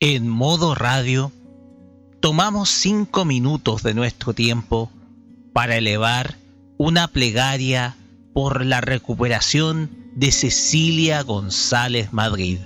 En modo radio, tomamos cinco minutos de nuestro tiempo para elevar una plegaria por la recuperación de Cecilia González Madrid.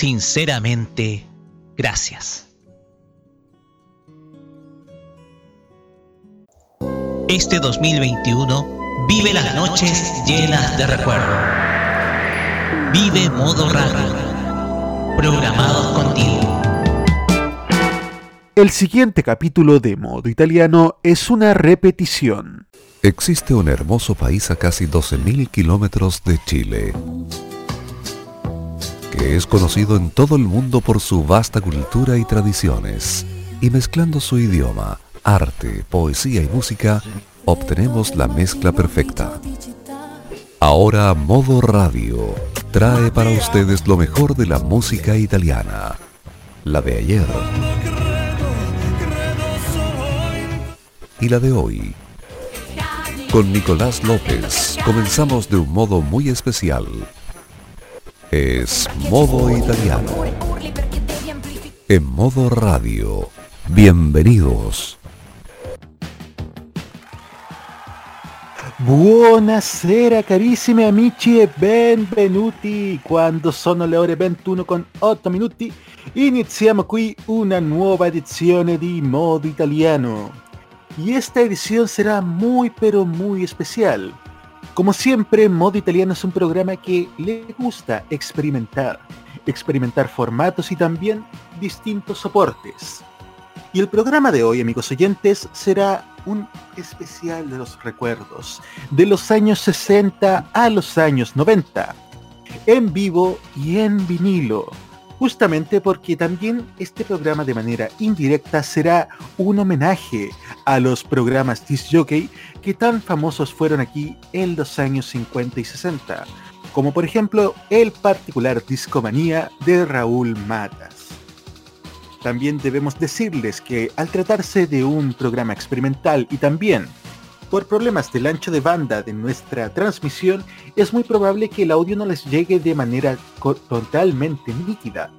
Sinceramente gracias. Este 2021 vive las noches llenas de recuerdo. Vive modo radio. Programados contigo. El siguiente capítulo de Modo Italiano es una repetición. Existe un hermoso país a casi 12.000 kilómetros de Chile, que es conocido en todo el mundo por su vasta cultura y tradiciones, y mezclando su idioma, arte, poesía y música, obtenemos la mezcla perfecta. Ahora Modo Radio trae para ustedes lo mejor de la música italiana, la de ayer y la de hoy. Con Nicolás López comenzamos de un modo muy especial. Es modo italiano. En modo radio. Bienvenidos. Buonasera carissimi amici e benvenuti. Quando sono le ore 21 con 8 minuti, iniziamo qui una nuova edizione di Modo Italiano. Y esta edición será muy pero muy especial. Como siempre, Modo Italiano es un programa que le gusta experimentar, experimentar formatos y también distintos soportes. Y el programa de hoy, amigos oyentes, será un especial de los recuerdos, de los años 60 a los años 90, en vivo y en vinilo justamente porque también este programa de manera indirecta será un homenaje a los programas disc jockey que tan famosos fueron aquí en los años 50 y 60, como por ejemplo el particular Discomanía de Raúl Matas. También debemos decirles que al tratarse de un programa experimental y también por problemas del ancho de banda de nuestra transmisión, es muy probable que el audio no les llegue de manera totalmente nítida.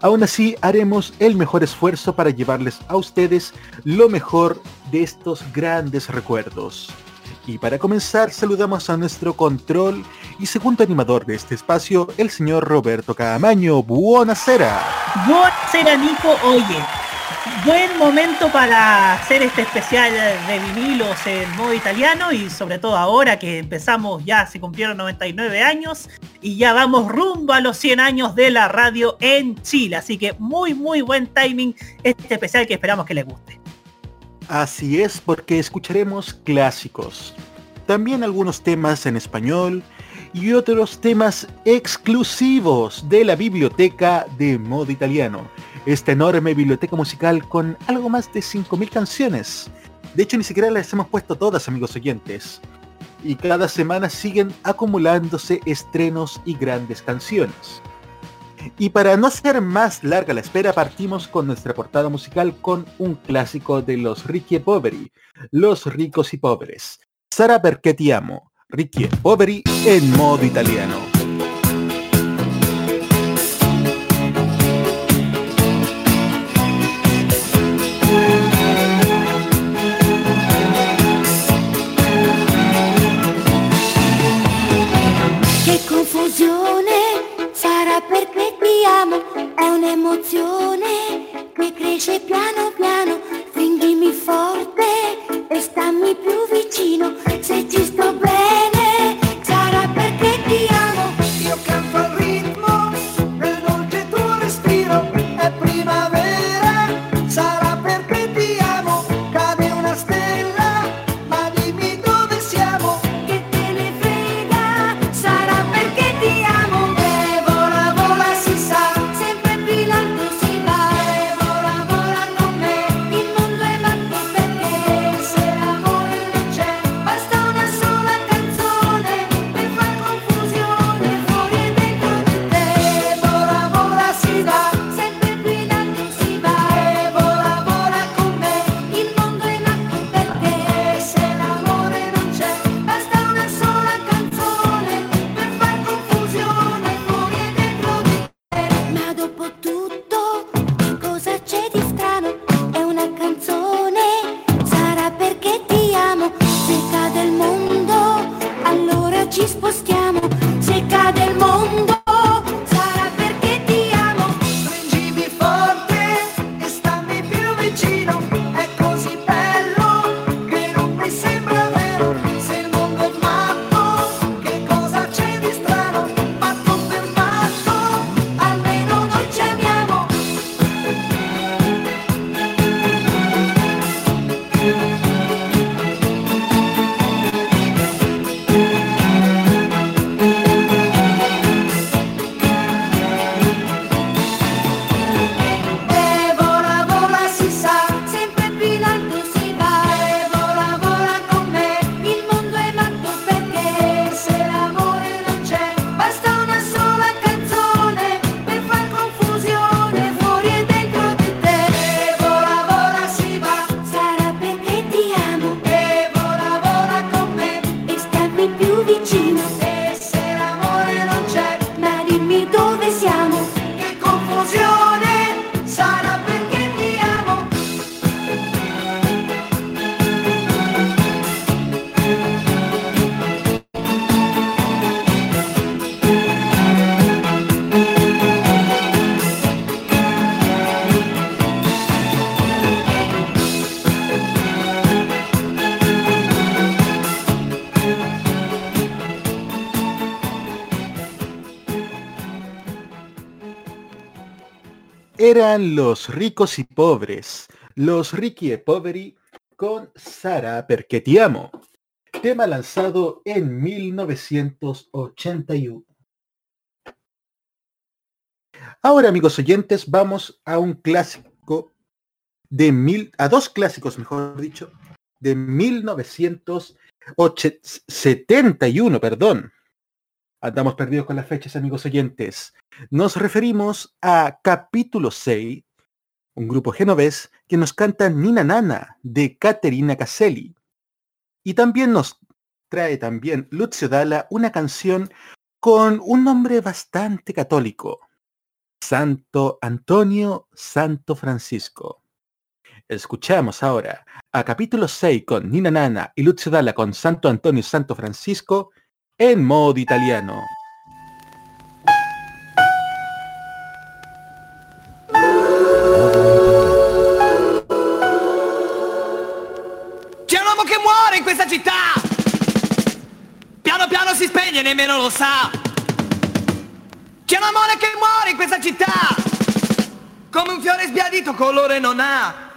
Aún así, haremos el mejor esfuerzo para llevarles a ustedes lo mejor de estos grandes recuerdos. Y para comenzar, saludamos a nuestro control y segundo animador de este espacio, el señor Roberto Camaño. Buonasera. Buonasera, Nico. Oye, buen momento para hacer este especial de vinilos en modo italiano y sobre todo ahora que empezamos ya se cumplieron 99 años y ya vamos rumbo a los 100 años de la radio en Chile. Así que muy muy buen timing este especial que esperamos que les guste. Así es porque escucharemos clásicos, también algunos temas en español y otros temas exclusivos de la biblioteca de modo italiano esta enorme biblioteca musical con algo más de 5.000 canciones. De hecho, ni siquiera las hemos puesto todas, amigos oyentes. Y cada semana siguen acumulándose estrenos y grandes canciones. Y para no hacer más larga la espera, partimos con nuestra portada musical con un clásico de los e Poveri, Los ricos y pobres. Sara perché ti amo, e Poveri en modo italiano. Amo è un'emozione che cresce piano piano, stringimi forte e stammi più vicino, se ci sto bene eran los ricos y pobres, los ricchi e poveri con Sara perché ti amo, tema lanzado en 1981. Ahora, amigos oyentes, vamos a un clásico de mil, a dos clásicos, mejor dicho, de 1971, perdón. Andamos perdidos con las fechas, amigos oyentes. Nos referimos a capítulo 6, un grupo genovés que nos canta Nina Nana de Caterina Caselli. Y también nos trae también Lucio Dalla una canción con un nombre bastante católico. Santo Antonio, Santo Francisco. Escuchamos ahora a capítulo 6 con Nina Nana y Lucio Dalla con Santo Antonio, Santo Francisco en modo italiano. C'è un uomo che muore in questa città! Piano piano si spegne e nemmeno lo sa! C'è un amore che muore in questa città! Come un fiore sbiadito colore non ha!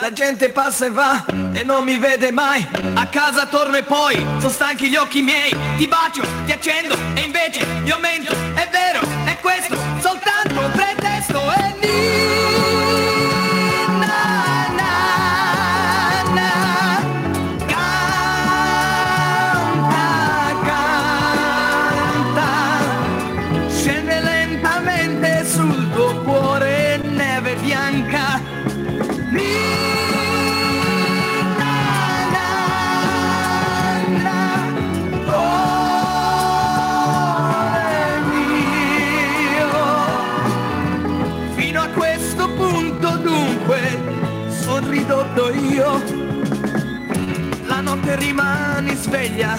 La gente passa e va e non mi vede mai. A casa torno e poi sono stanchi gli occhi miei. Ti bacio, ti accendo e invece io mento. È vero, è questo, soltanto un pretesto E Nina, Rimani sveglia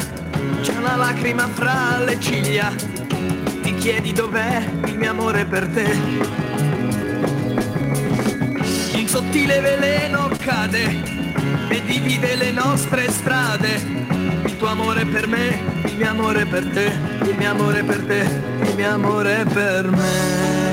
C'è una lacrima fra le ciglia Ti chiedi dov'è il mio amore per te un sottile veleno cade e divide le nostre strade. Il tuo amore per me, il mio amore per te, il mio amore per te, il mio amore per me.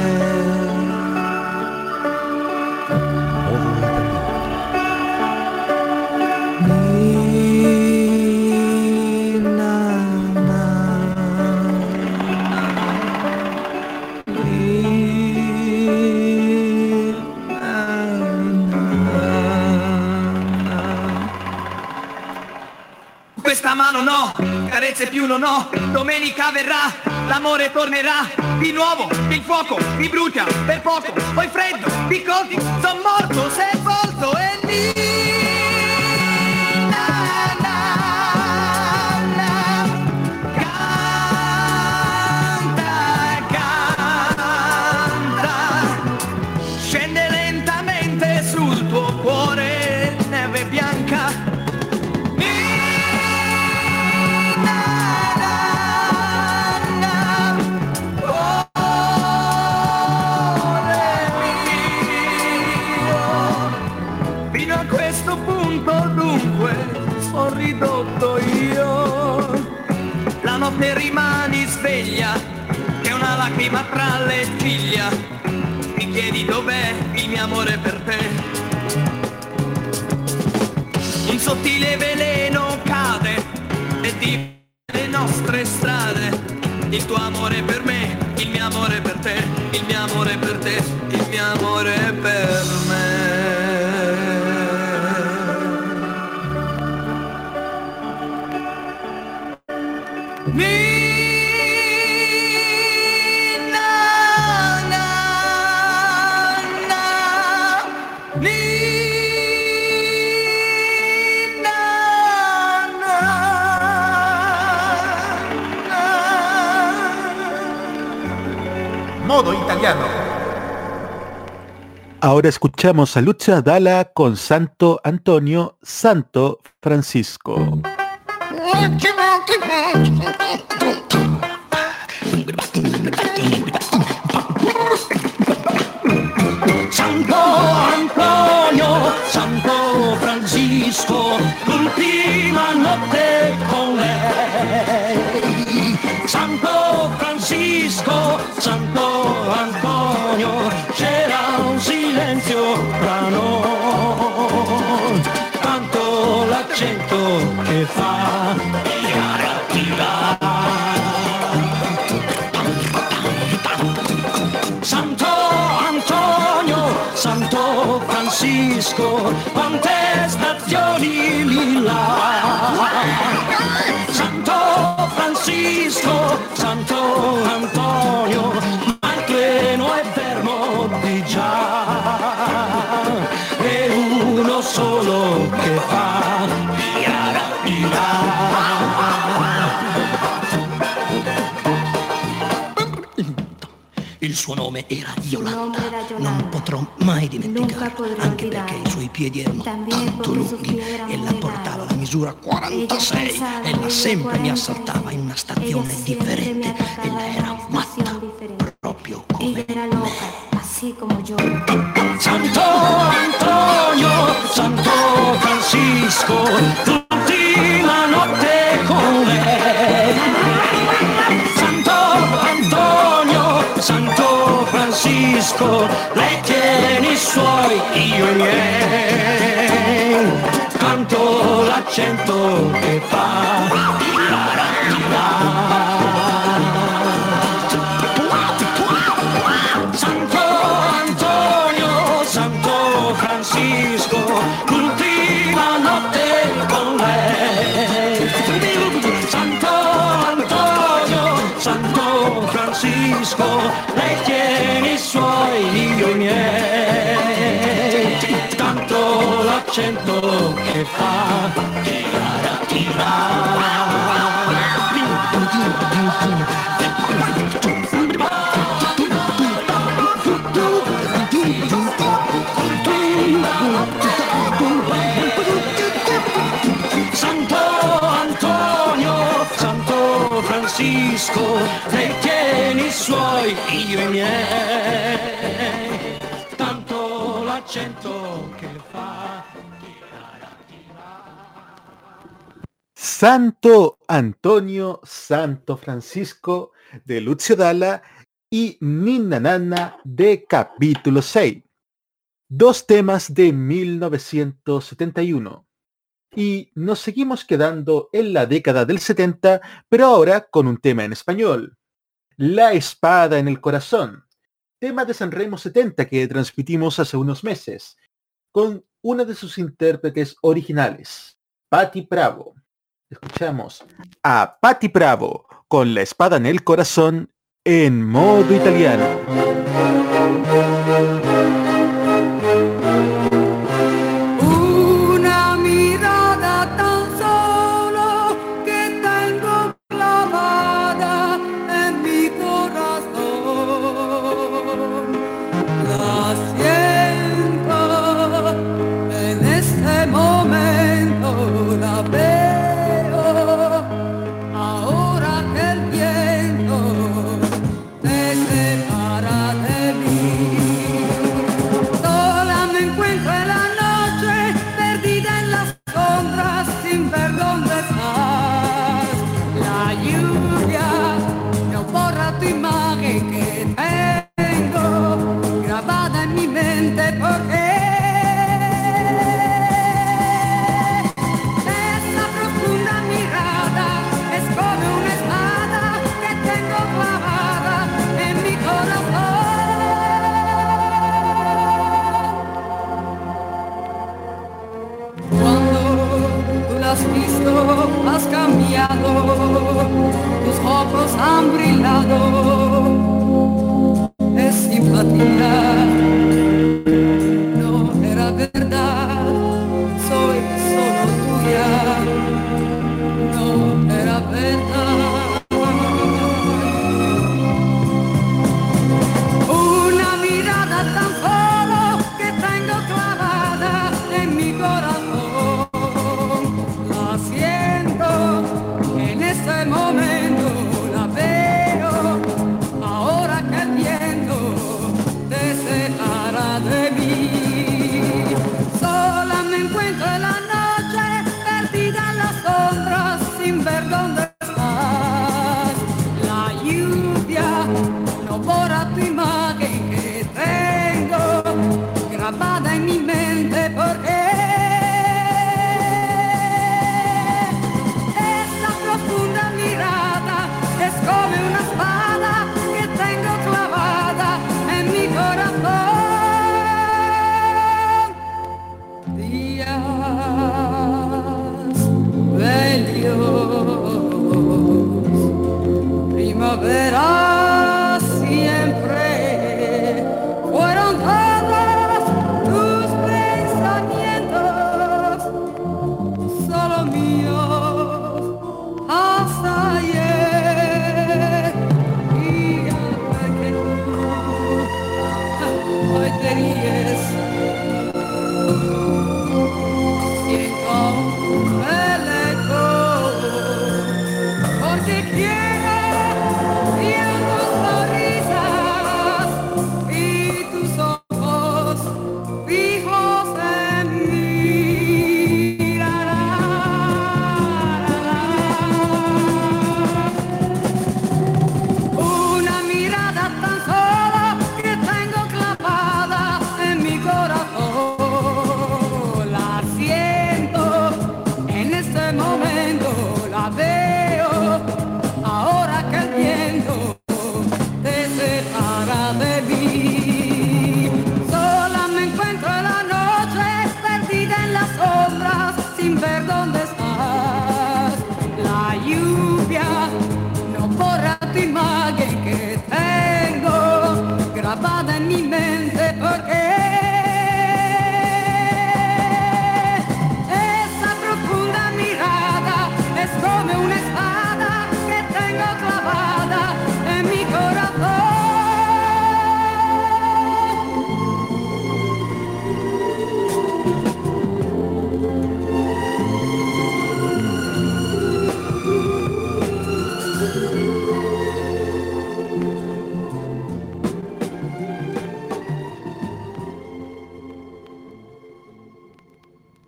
Questa mano no, carezze più non ho, domenica verrà, l'amore tornerà, di nuovo, il fuoco mi brucia per poco, poi freddo, di colpi, son morto, sepolto e lì. Lacrima tra le ciglia. Mi chiedi dov'è il mio amore per te. Un sottile veleno cade e di le nostre strade. Il tuo amore per me, il mio amore per te, il mio amore per te, il mio amore per me. Ahora escuchamos a Lucha Dala con Santo Antonio, Santo Francisco. Santo Antonio, Santo Francisco, l'ultima notte con lei. Santo Francisco, Santo Francisco, quante stazioni là. Santo Francisco, Santo Antonio, Il suo nome era Yolanda. nome era Yolanda. Non potrò mai Nunca dimenticarlo, podrò anche olvidare. perché i suoi piedi erano También tanto porque sus lunghi pies eran e muy la portava largos. la misura 46 Ella e la pesaba sempre mi 46. assaltava in una Ella stazione siempre me differente. atacaba Ella en era una matta, estación diferente. proprio Ella come era loca, así como yo. Santo Antonio, Santo Francisco, l'ultima notte con lei. Santo Francisco, lei tiene i suoi, io i miei. Canto l'accento che fa l'accento che fa. Tirare, Santo Antonio, Santo Francisco, lei tiene i suoi, io i miei. Tanto l'accento Santo Antonio, Santo Francisco de Lucio Dalla y Ninna Nanna de capítulo 6. Dos temas de 1971. Y nos seguimos quedando en la década del 70, pero ahora con un tema en español. La espada en el corazón. Tema de Sanremo 70 que transmitimos hace unos meses, con una de sus intérpretes originales, Patti Bravo. Escuchamos a Patti Bravo con la espada en el corazón en modo italiano.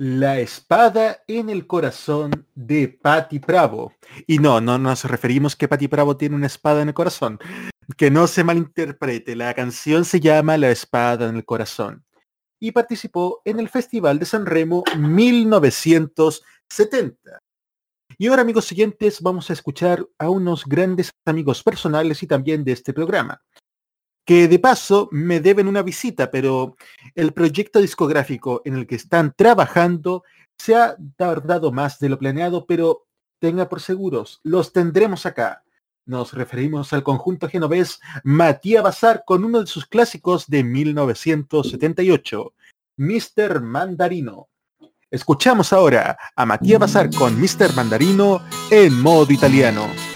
La espada en el corazón de Patti Bravo. Y no, no nos referimos que Patti Bravo tiene una espada en el corazón. Que no se malinterprete, la canción se llama La espada en el corazón. Y participó en el Festival de San Remo 1970. Y ahora, amigos siguientes, vamos a escuchar a unos grandes amigos personales y también de este programa. Que de paso me deben una visita, pero el proyecto discográfico en el que están trabajando se ha tardado más de lo planeado, pero tenga por seguros, los tendremos acá. Nos referimos al conjunto genovés Matías Bazar con uno de sus clásicos de 1978, Mr. Mandarino. Escuchamos ahora a Matías Bazar con Mr. Mandarino en modo italiano.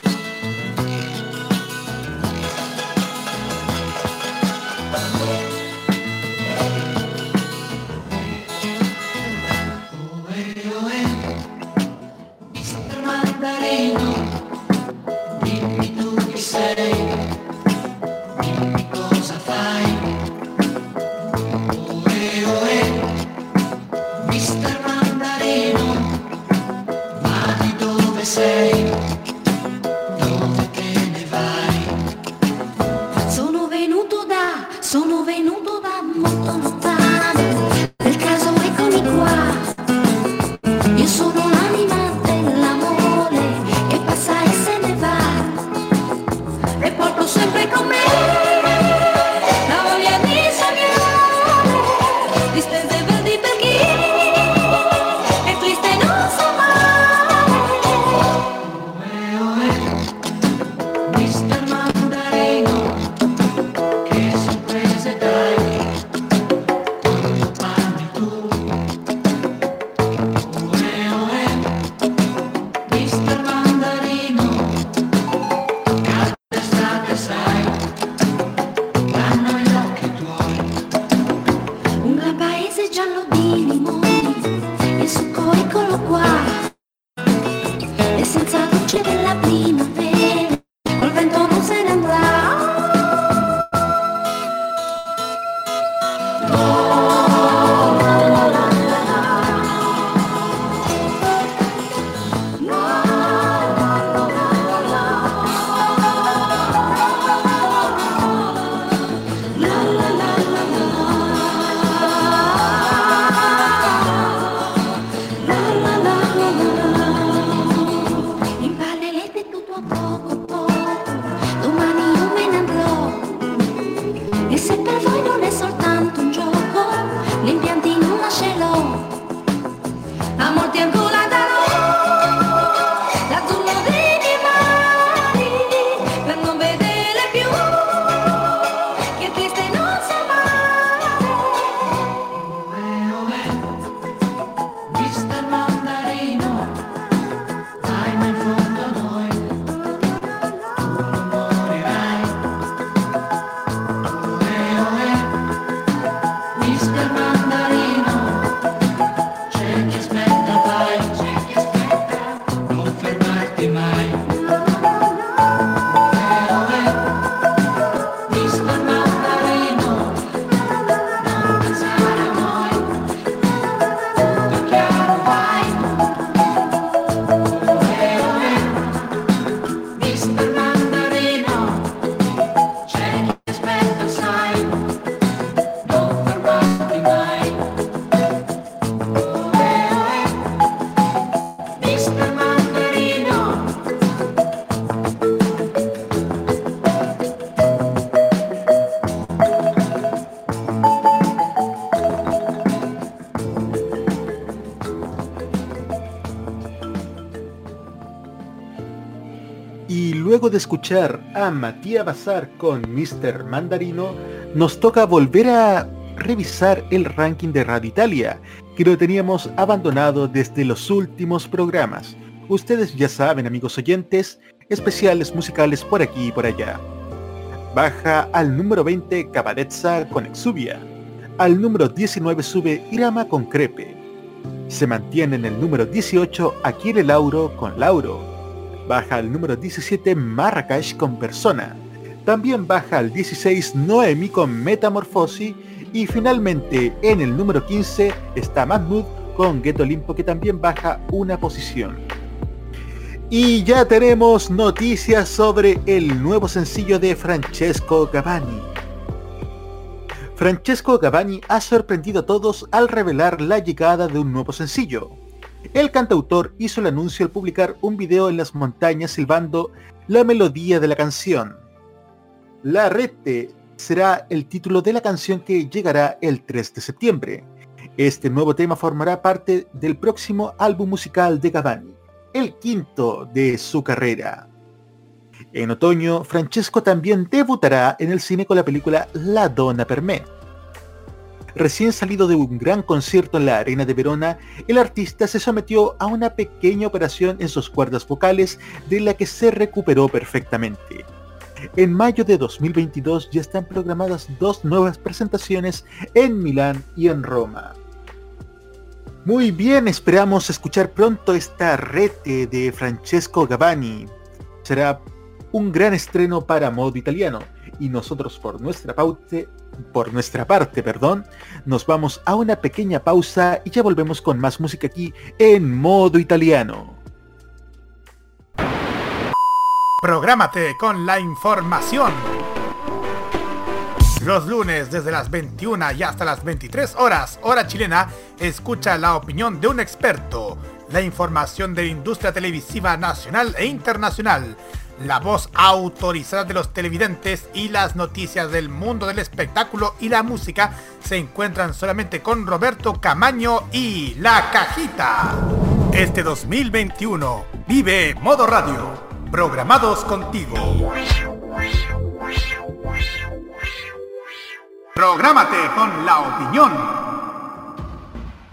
De escuchar a Matías Bazar con Mr. Mandarino, nos toca volver a revisar el ranking de Radio Italia, que lo teníamos abandonado desde los últimos programas. Ustedes ya saben, amigos oyentes, especiales musicales por aquí y por allá. Baja al número 20 Cabaretza con Exubia. Al número 19 sube Irama con Crepe. Se mantiene en el número 18 Akire Lauro con Lauro. Baja al número 17 Marrakech con Persona. También baja al 16 Noemi con Metamorfosi. Y finalmente en el número 15 está Mahmoud con Ghetto Limpo que también baja una posición. Y ya tenemos noticias sobre el nuevo sencillo de Francesco Gavani. Francesco Gavani ha sorprendido a todos al revelar la llegada de un nuevo sencillo. El cantautor hizo el anuncio al publicar un video en las montañas silbando la melodía de la canción. La Rete será el título de la canción que llegará el 3 de septiembre. Este nuevo tema formará parte del próximo álbum musical de Gavani, el quinto de su carrera. En otoño, Francesco también debutará en el cine con la película La Donna per me. Recién salido de un gran concierto en la Arena de Verona, el artista se sometió a una pequeña operación en sus cuerdas vocales de la que se recuperó perfectamente. En mayo de 2022 ya están programadas dos nuevas presentaciones en Milán y en Roma. Muy bien, esperamos escuchar pronto esta rete de Francesco Gavani. Será un gran estreno para modo italiano y nosotros por nuestra paute, por nuestra parte, perdón, nos vamos a una pequeña pausa y ya volvemos con más música aquí en modo italiano. Prográmate con la información. Los lunes desde las 21 y hasta las 23 horas, hora chilena, escucha la opinión de un experto, la información de la industria televisiva nacional e internacional, la voz autorizada de los televidentes y las noticias del mundo del espectáculo y la música se encuentran solamente con Roberto Camaño y La Cajita. Este 2021 vive Modo Radio, programados contigo. Prográmate con la opinión.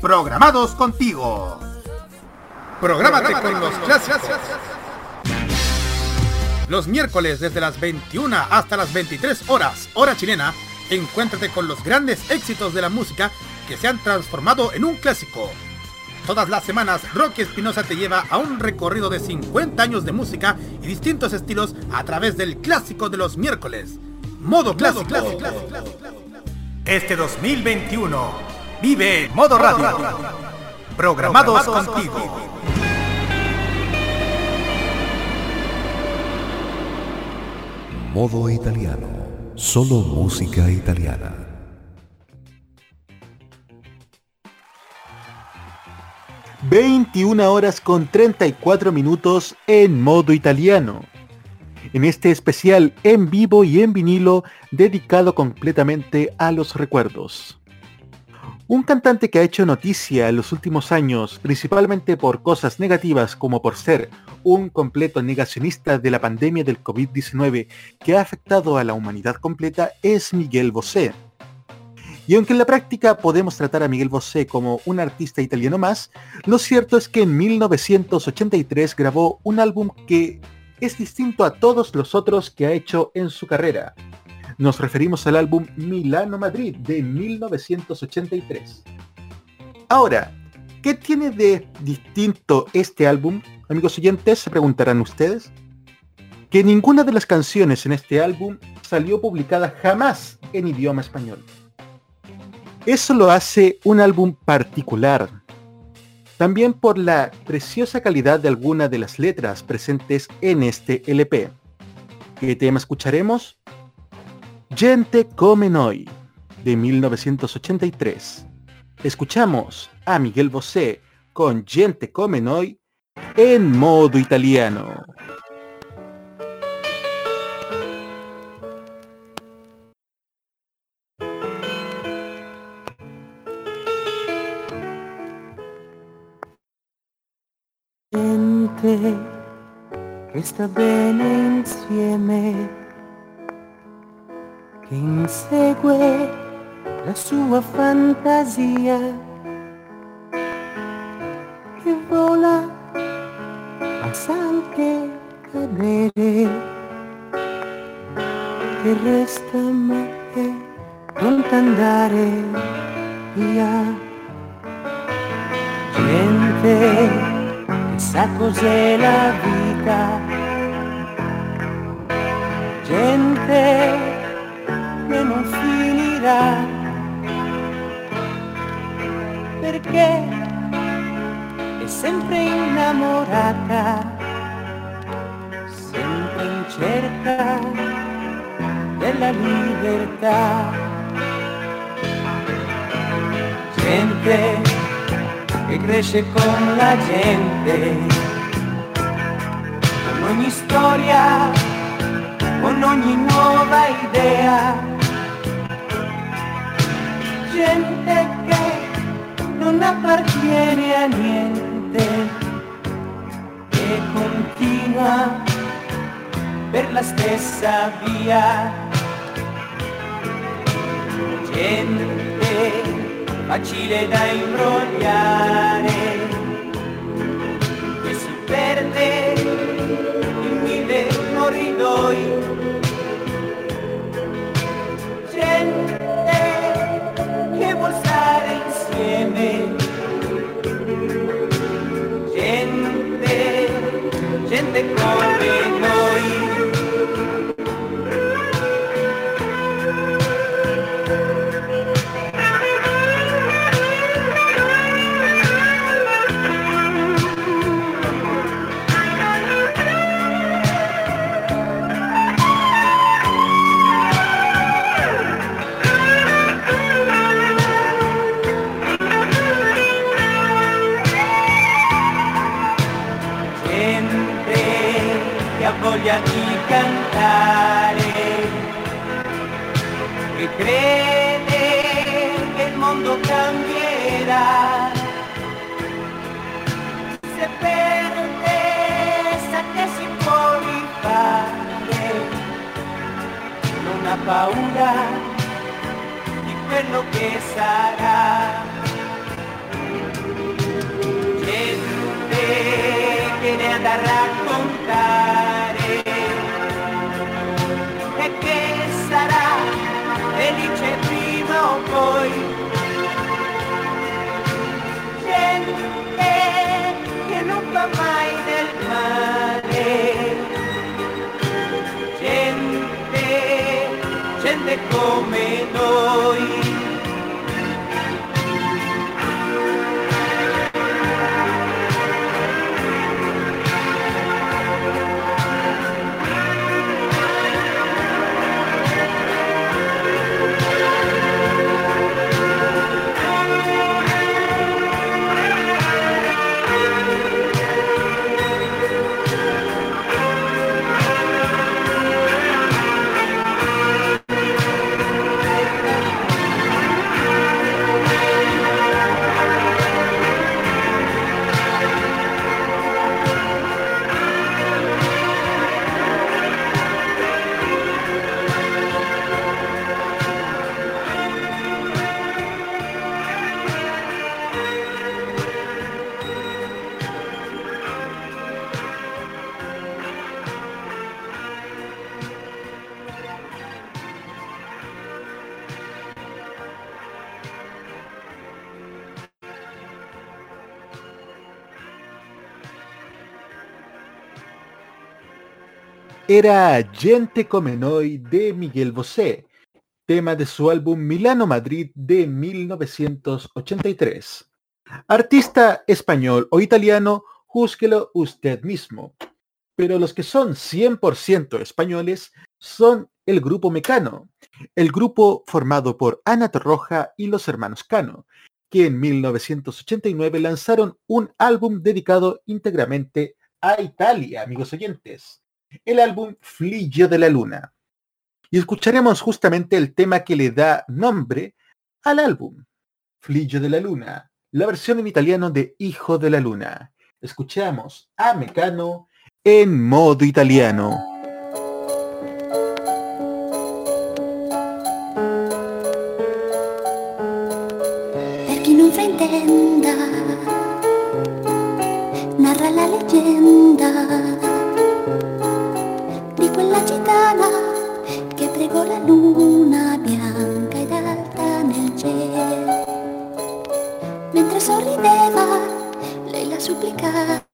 Programados contigo. Prográmate con los clásicos. Los miércoles desde las 21 hasta las 23 horas, hora chilena, encuéntrate con los grandes éxitos de la música que se han transformado en un clásico. Todas las semanas, Rocky Espinosa te lleva a un recorrido de 50 años de música y distintos estilos a través del clásico de los miércoles. Modo clásico. Este 2021 vive Modo Radio. Programados contigo. Modo italiano. Solo música italiana. ...21 horas con 34 minutos en modo italiano. En este especial en vivo y en vinilo dedicado completamente a los recuerdos. Un cantante que ha hecho noticia en los últimos años, principalmente por cosas negativas como por ser un completo negacionista de la pandemia del COVID-19 que ha afectado a la humanidad completa, es Miguel Bosé. Y aunque en la práctica podemos tratar a Miguel Bosé como un artista italiano más, lo cierto es que en 1983 grabó un álbum que es distinto a todos los otros que ha hecho en su carrera. Nos referimos al álbum Milano Madrid de 1983. Ahora, ¿qué tiene de distinto este álbum? Amigos oyentes, se preguntarán ustedes. Que ninguna de las canciones en este álbum salió publicada jamás en idioma español. Eso lo hace un álbum particular. También por la preciosa calidad de algunas de las letras presentes en este LP. ¿Qué tema escucharemos? Gente come noi, de 1983. Escuchamos a Miguel Bosé con Gente come noi en modo italiano. gente che sta bene insieme, che insegue la sua fantasia, che vola ma sa anche cadere, che resta ma è pronta andare via. Gente che sa cos'è la vita, gente che non finirà, perché è sempre innamorata, sempre in cerca della libertà. Gente che cresce con la gente, con ogni storia, con ogni nuova idea. Gente che non appartiene a niente, che continua per la stessa via. Gente facile da imbrogliare che si perde in mille corridoi gente gente come noi paura di quello che sarà. gente che ne ha da raccontare e che sarà felice prima o poi. Gente che non fa mai del male. Gente come noi. Era Gente come noi de Miguel Bosé, tema de su álbum Milano Madrid de 1983. Artista español o italiano, júzguelo usted mismo. Pero los que son 100% españoles son el grupo Mecano, el grupo formado por Ana Torroja y los hermanos Cano, que en 1989 lanzaron un álbum dedicado íntegramente a Italia, amigos oyentes, el álbum Fligio de la Luna. Y escucharemos justamente el tema que le da nombre al álbum, Fligio de la Luna, la versión en italiano de Hijo de la Luna. Escuchamos a Mecano en modo italiano. Narra la leggenda di gitana che pregò la luna bianca ed alta nel cielo. Mentre sorrideva, lei la supplicava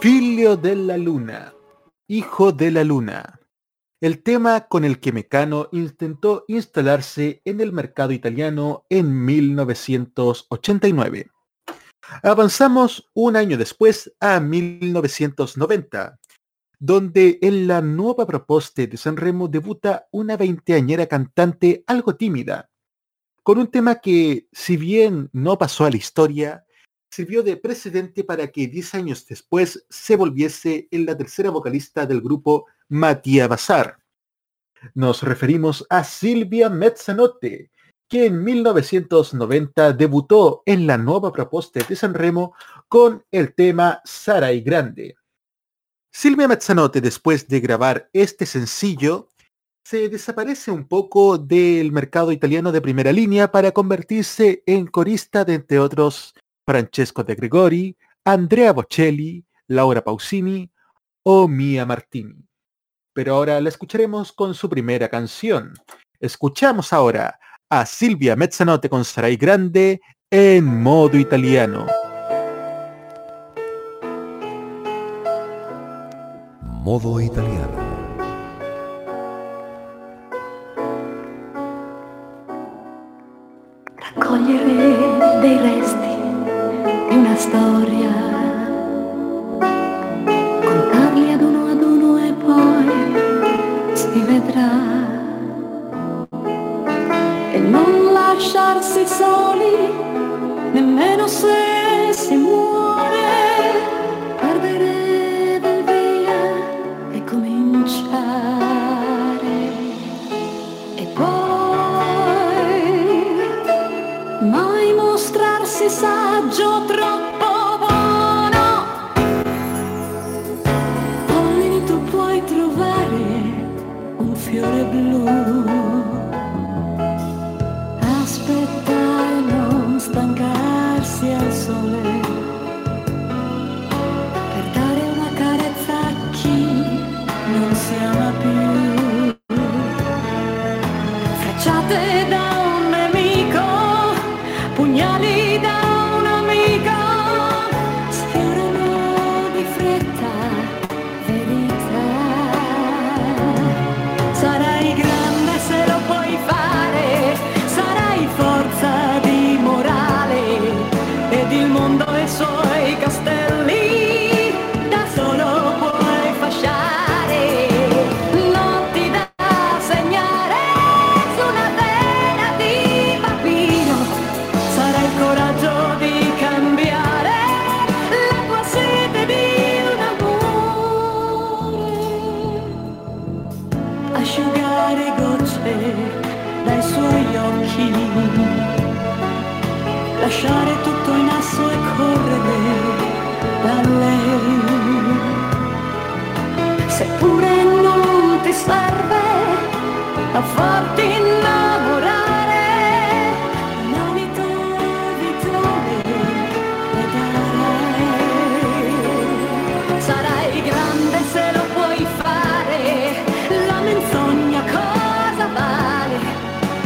Figlio de la Luna, Hijo de la Luna, el tema con el que Mecano intentó instalarse en el mercado italiano en 1989. Avanzamos un año después a 1990, donde en la nueva propuesta de Sanremo debuta una veinteañera cantante algo tímida, con un tema que, si bien no pasó a la historia, sirvió de precedente para que 10 años después se volviese en la tercera vocalista del grupo Matías Bazar. Nos referimos a Silvia Mezzanotte, que en 1990 debutó en la nueva propuesta de San Remo con el tema Sarai Grande. Silvia Mezzanotte, después de grabar este sencillo, se desaparece un poco del mercado italiano de primera línea para convertirse en corista de, entre otros, Francesco De Gregori, Andrea Bocelli, Laura Pausini o Mia Martini. Pero ahora la escucharemos con su primera canción. Escuchamos ahora a Silvia Mezzanotte con Sarai Grande en modo italiano. Modo italiano. raccogliere dei resti di una storia, lasciarsi soli, nemmeno se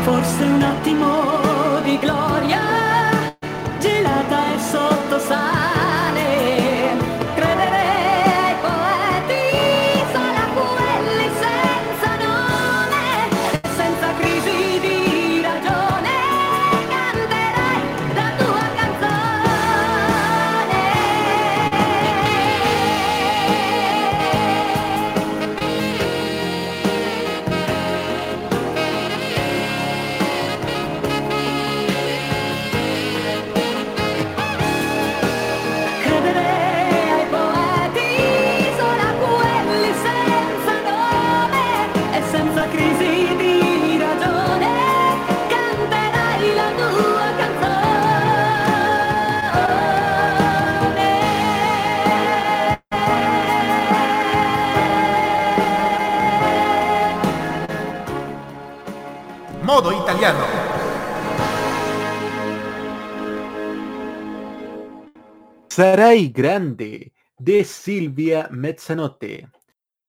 Forse un attimo di gloria, Sarai Grande de Silvia Mezzanotte,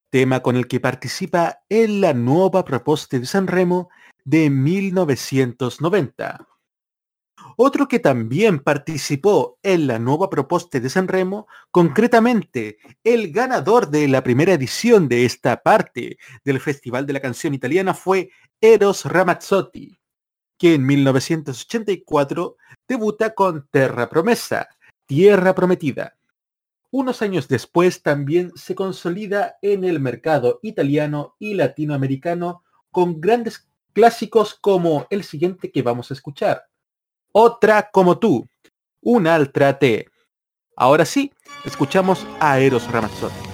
tema con el que participa en la nueva propuesta de San Remo de 1990. Otro que también participó en la nueva propuesta de San Remo, concretamente el ganador de la primera edición de esta parte del Festival de la Canción Italiana fue Eros Ramazzotti, que en 1984 debuta con Terra Promesa, Tierra Prometida. Unos años después también se consolida en el mercado italiano y latinoamericano con grandes clásicos como el siguiente que vamos a escuchar. Otra como tú, un altrate. Ahora sí, escuchamos a Eros Ramazzotti.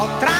ho tra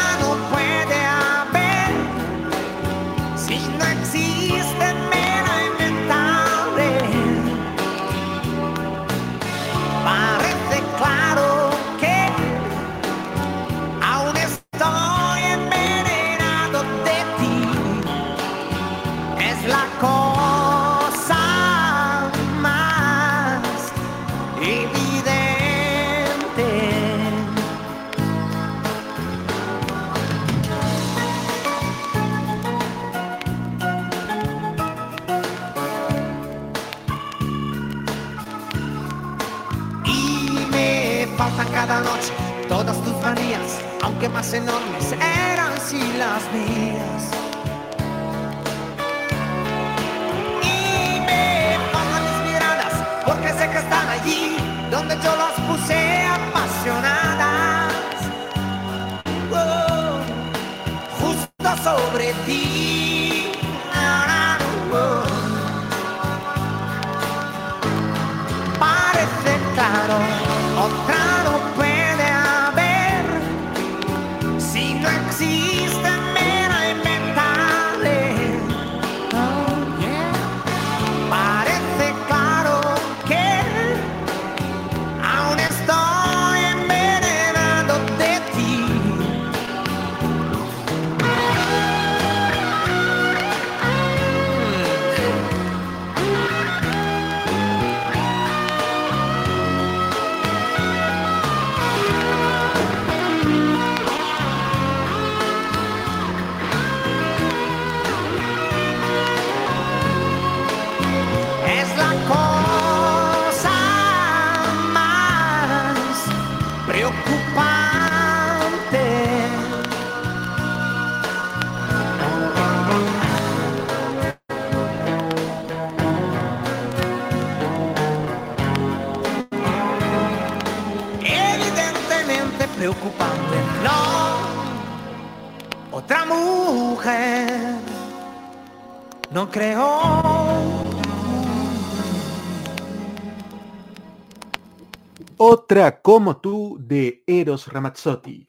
Como tú de Eros Ramazzotti,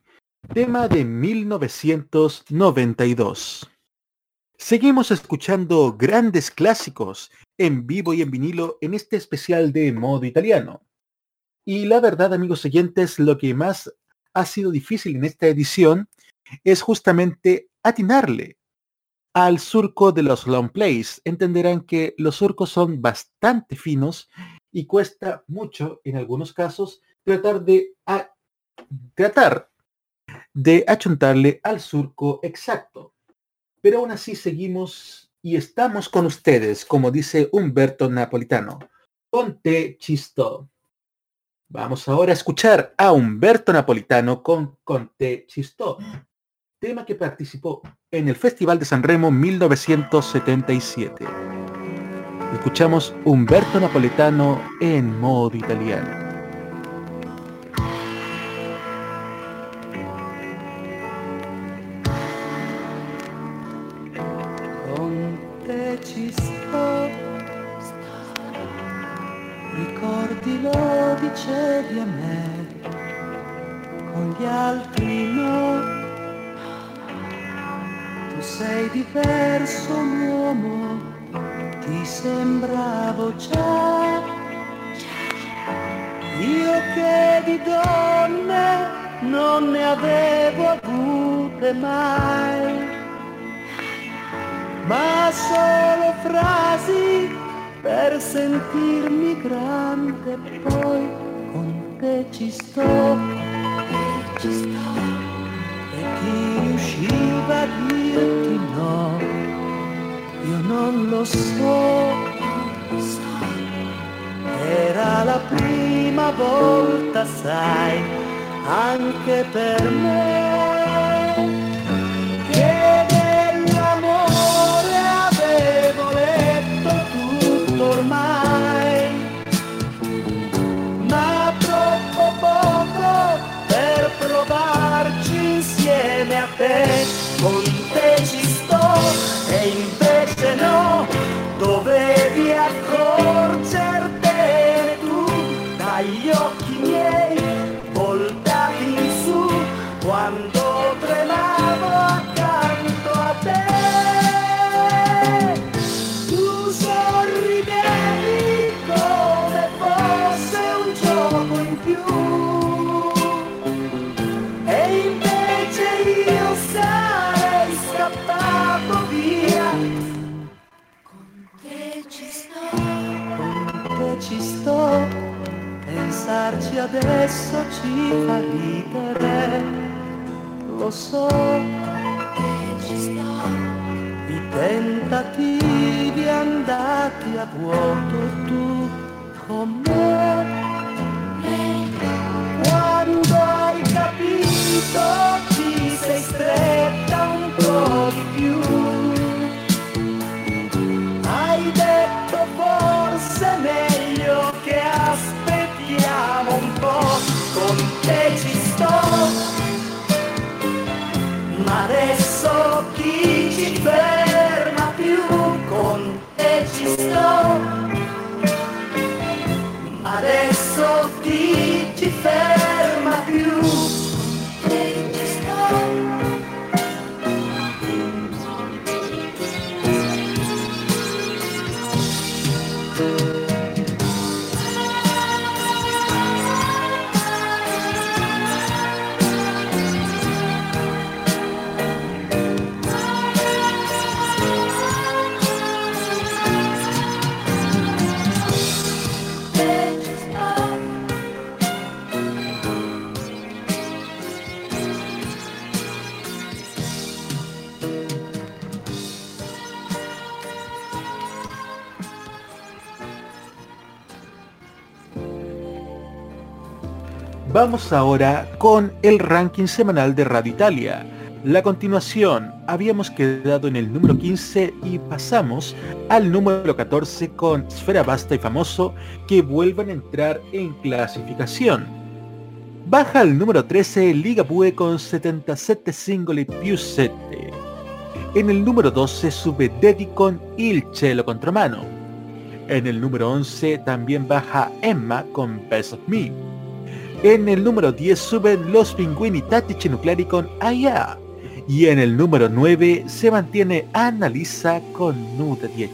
tema de 1992. Seguimos escuchando grandes clásicos en vivo y en vinilo en este especial de modo italiano. Y la verdad, amigos oyentes, lo que más ha sido difícil en esta edición es justamente atinarle al surco de los long plays. Entenderán que los surcos son bastante finos y cuesta mucho, en algunos casos, tratar de a- tratar de achuntarle al surco exacto. Pero aún así seguimos y estamos con ustedes, como dice Humberto Napolitano. Conte chisto. Vamos ahora a escuchar a Humberto Napolitano con Conte chisto, tema que participó en el Festival de San Remo 1977. Escuchamos Humberto Napolitano en modo italiano. Lo dicevi a me, con gli altri no. Tu sei diverso un uomo, ti sembravo già. Io che di donne non ne avevo avute mai ma solo frasi per sentirmi grande poi con te ci sto. Ci sto. E chi riusciva a dirti no io non lo so. Era la prima volta sai anche per me e adesso ci fa ridere. Lo so. Ci sto. I tentativi andati a vuoto tu con me. Quando hai capito ti sei stretta un po' di più. Hai detto forse meglio che aspettiamo un po', con te ci sto. Ma adesso chi ci ferma più? Con te ci sto. Adesso chi ci ferma Vamos ahora con el ranking semanal de Radio Italia. La continuación, habíamos quedado en el número 15 y pasamos al número 14 con Sfera Basta y Famoso que vuelven a entrar en clasificación. Baja al número 13 Liga Bue con 77 singoli più 7. En el número 12 sube Dedi con Il Cielo Contramano. En el número 11 también baja Emma con Best of Me. En el número 10 suben los Pinguini Tattici Nucleari con Aya. Y en el número 9 se mantiene Annalisa con Nuda 10.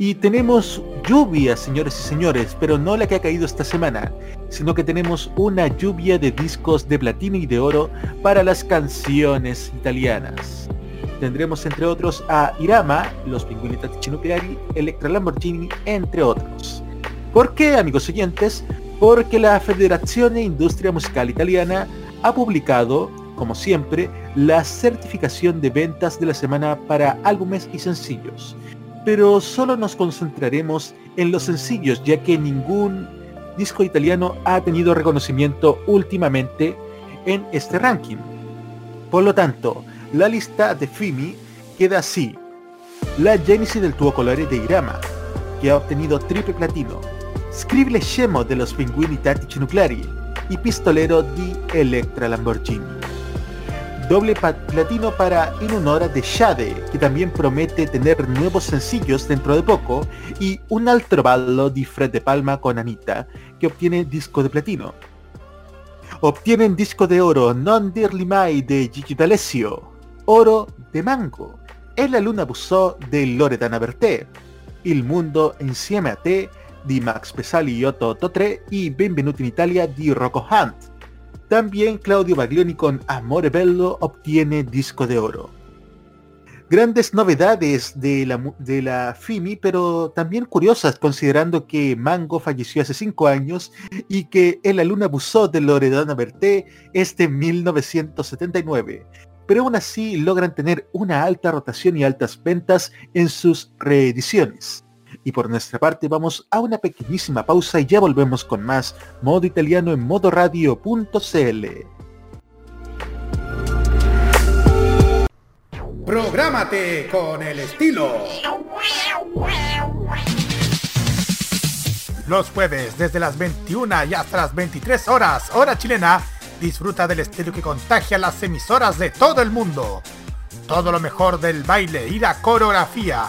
Y tenemos lluvia, señores y señores, pero no la que ha caído esta semana, sino que tenemos una lluvia de discos de platino y de oro para las canciones italianas. Tendremos entre otros a Irama, los Pinguini Tattici Nucleari, Electra Lamborghini, entre otros. ¿Por qué, amigos oyentes? Porque la Federazione Industria Musical Italiana ha publicado, como siempre, la certificación de ventas de la semana para álbumes y sencillos. Pero solo nos concentraremos en los sencillos, ya que ningún disco italiano ha tenido reconocimiento últimamente en este ranking. Por lo tanto, la lista de FIMI queda así. La Genesi del tuo colore de Irama, que ha obtenido triple platino. Scribble Scemo de los Pinguini Tattici Nucleari y Pistolero di Electra Lamborghini. Doble platino para In Un'ora de Shade, que también promete tener nuevos sencillos dentro de poco, y Un altro ballo di Fred de Palma con Anita, que obtiene disco de platino. Obtienen disco de oro Non dirli mai de Gigi D'Alessio, oro de Mango, E la luna bussò de Loredana Bertè, Il mondo insieme a te di Max Pesali Otto Totre y Benvenuti in Italia di Rocco Hunt. También Claudio Baglioni con Amore Bello obtiene disco de oro. Grandes novedades de la, FIMI, pero también curiosas considerando que Mango falleció hace 5 años y que En la luna bussó de Loredana Berté es de 1979. Pero aún así logran tener una alta rotación y altas ventas en sus reediciones. Y por nuestra parte vamos a una pequeñísima pausa y ya volvemos con más modo italiano en modoradio.cl. Prográmate con el estilo. Los jueves desde las 21 y hasta las 23 horas, hora chilena, disfruta del estilo que contagia las emisoras de todo el mundo. Todo lo mejor del baile y la coreografía,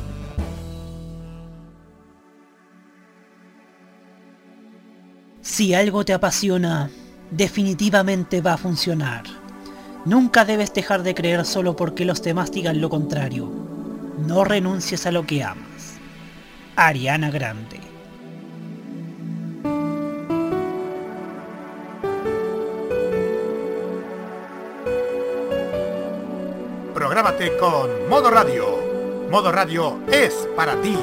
Si algo te apasiona, definitivamente va a funcionar. Nunca debes dejar de creer solo porque los demás digan lo contrario. No renuncies a lo que amas. Ariana Grande. Prográmate con Modo Radio. Modo Radio es para ti.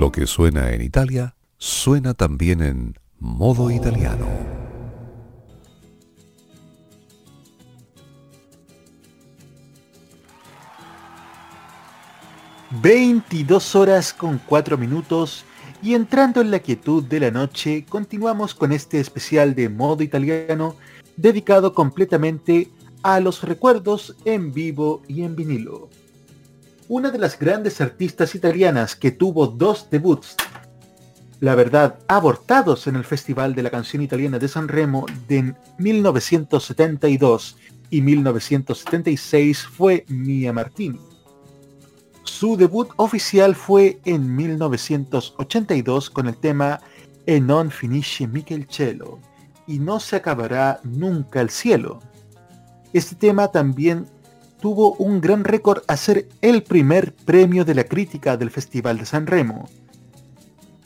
Lo que suena en Italia, suena también en modo italiano. ...22 horas con 4 minutos... ...y entrando en la quietud de la noche... ...continuamos con este especial de modo italiano... ...dedicado completamente a los recuerdos en vivo y en vinilo. Una de las grandes artistas italianas que tuvo dos debuts, la verdad, abortados en el Festival de la Canción Italiana de San Remo de 1972 y 1976 fue Mia Martini. Su debut oficial fue en 1982 con el tema E non finisce mica il cielo y no se acabará nunca el cielo. Este tema también tuvo un gran récord a ser el primer premio de la crítica del Festival de San Remo.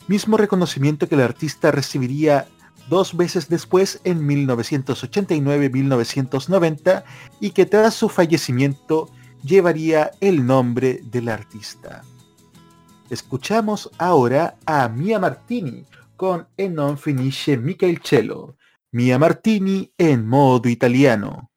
Mismo reconocimiento que el artista recibiría dos veces después en 1989-1990 y que tras su fallecimiento llevaría el nombre del artista. Escuchamos ahora a Mia Martini con E non finisce mica il cielo. Mia Martini en modo italiano.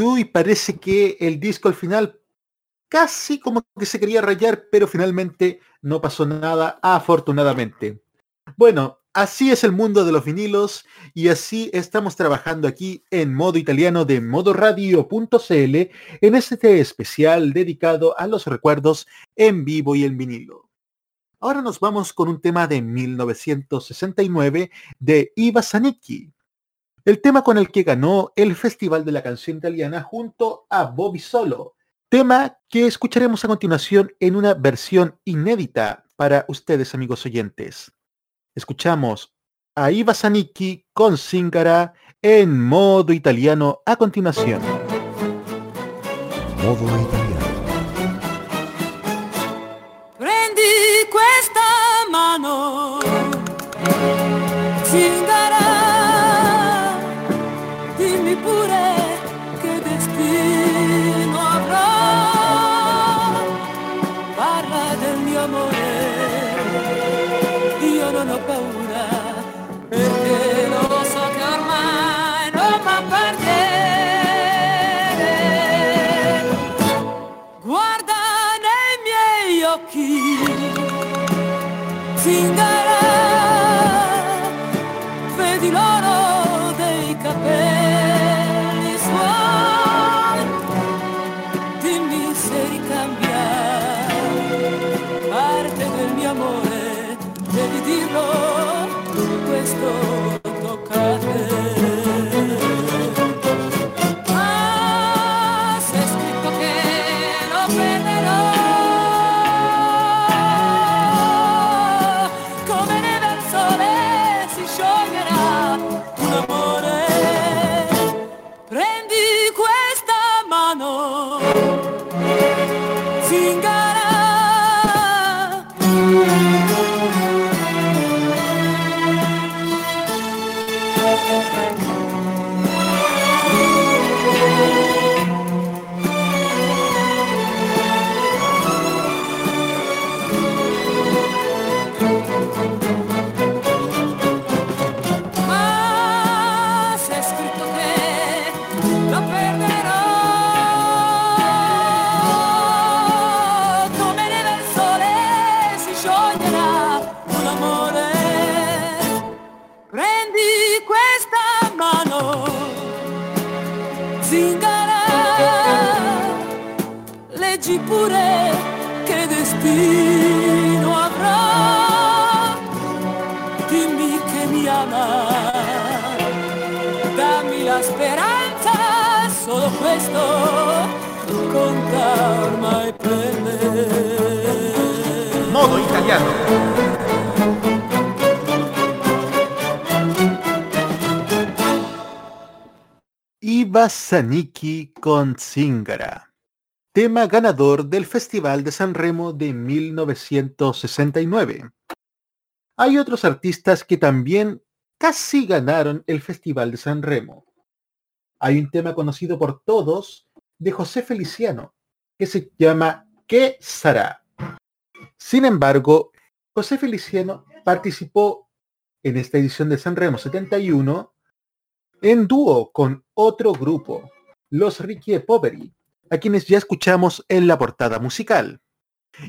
Uy, parece que el disco al final casi como que se quería rayar, pero finalmente no pasó nada, afortunadamente. Bueno, así es el mundo de los vinilos y así estamos trabajando aquí en modo italiano de modoradio.cl en este especial dedicado a los recuerdos en vivo y en vinilo. Ahora nos vamos con un tema de 1969 de Iva Zanicki. El tema con el que ganó el Festival de la Canción Italiana junto a Bobby Solo. Tema que escucharemos a continuación en una versión inédita para ustedes, amigos oyentes. Escuchamos a Iva Zanicki con Zingara en modo italiano a continuación. Modo italiano. Prendi questa mano, single destino avrà dimmi che mi ama dammi la speranza solo questo conta ormai per me Modo italiano. Iva Zanicki con Zingara, tema ganador del Festival de San Remo de 1969. Hay otros artistas que también casi ganaron el Festival de San Remo. Hay un tema conocido por todos de José Feliciano que se llama ¿Qué será? Sin embargo, José Feliciano participó en esta edición de San Remo 71 en dúo con otro grupo, los Ricky Poveri, a quienes ya escuchamos en la portada musical.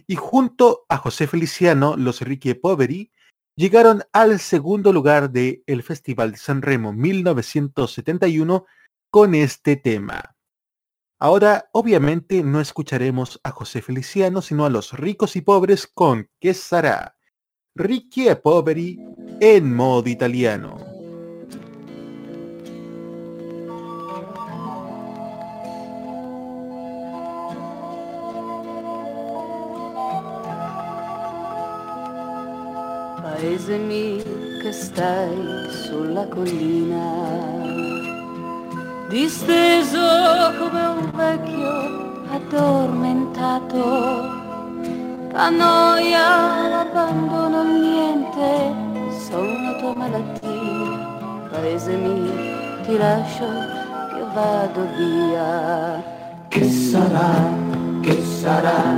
Y junto a José Feliciano, los Ricky Poveri llegaron al segundo lugar del el Festival de San Remo 1971 con este tema. Ahora, obviamente, no escucharemos a José Feliciano, sino a los ricos y pobres con ¿Qué será? Ricky e Poveri en modo italiano. Paese mio che stai sulla collina, disteso come un vecchio addormentato, t'annoia l'abbandono il niente, sono tua malattia, paese mio ti lascio che vado via. Che sarà, che sarà,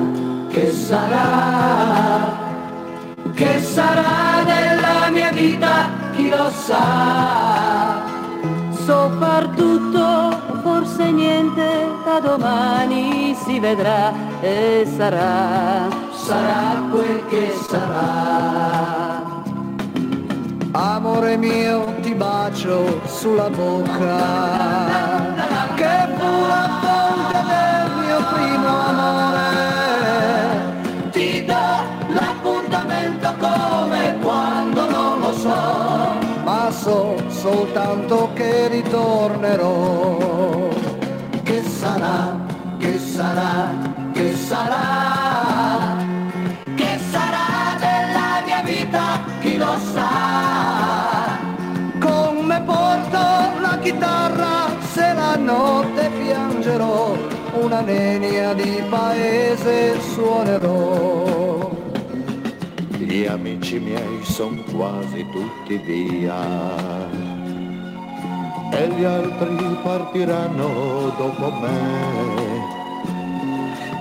che sarà, che sarà della mia vita, chi lo sa. So far tutto, forse niente, da domani si vedrà e sarà, sarà quel che sarà. Amore mio, ti bacio sulla bocca, soltanto che ritornerò. Che sarà, che sarà, che sarà, che sarà della mia vita, chi lo sa. Con me porto la chitarra, se la notte piangerò, una nenia di paese suonerò. Gli amici miei son quasi tutti via e gli altri partiranno dopo me.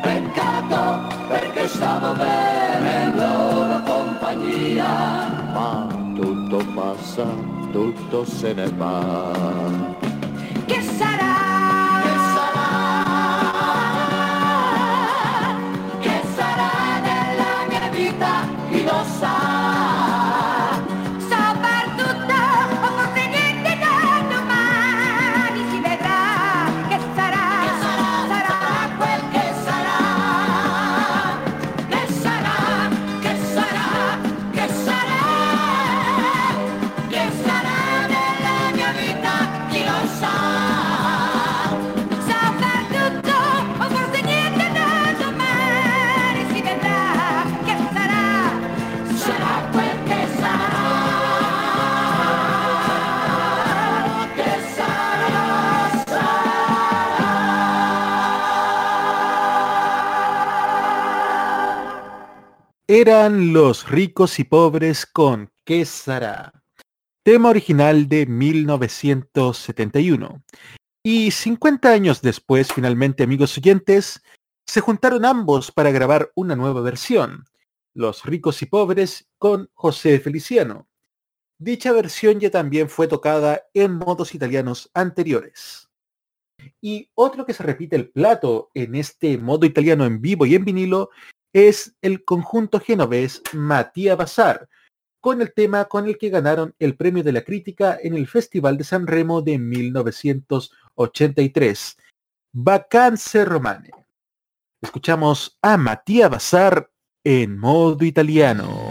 Peccato perché stavo bene in loro compagnia. Ma tutto passa, tutto se ne va. Che sarà? Che sarà? Che sarà della mia vita? Chi lo sa? Eran los ricos y pobres con Quesara. Tema original de 1971. Y 50 años después, finalmente, amigos oyentes, se juntaron ambos para grabar una nueva versión, Los ricos y pobres con José Feliciano. Dicha versión ya también fue tocada en modos italianos anteriores. Y otro que se repite el plato en este modo italiano en vivo y en vinilo es el conjunto genovés Matías Bazar, con el tema con el que ganaron el premio de la crítica en el Festival de San Remo de 1983, Vacanze Romane. Escuchamos a Matías Bazar en modo italiano.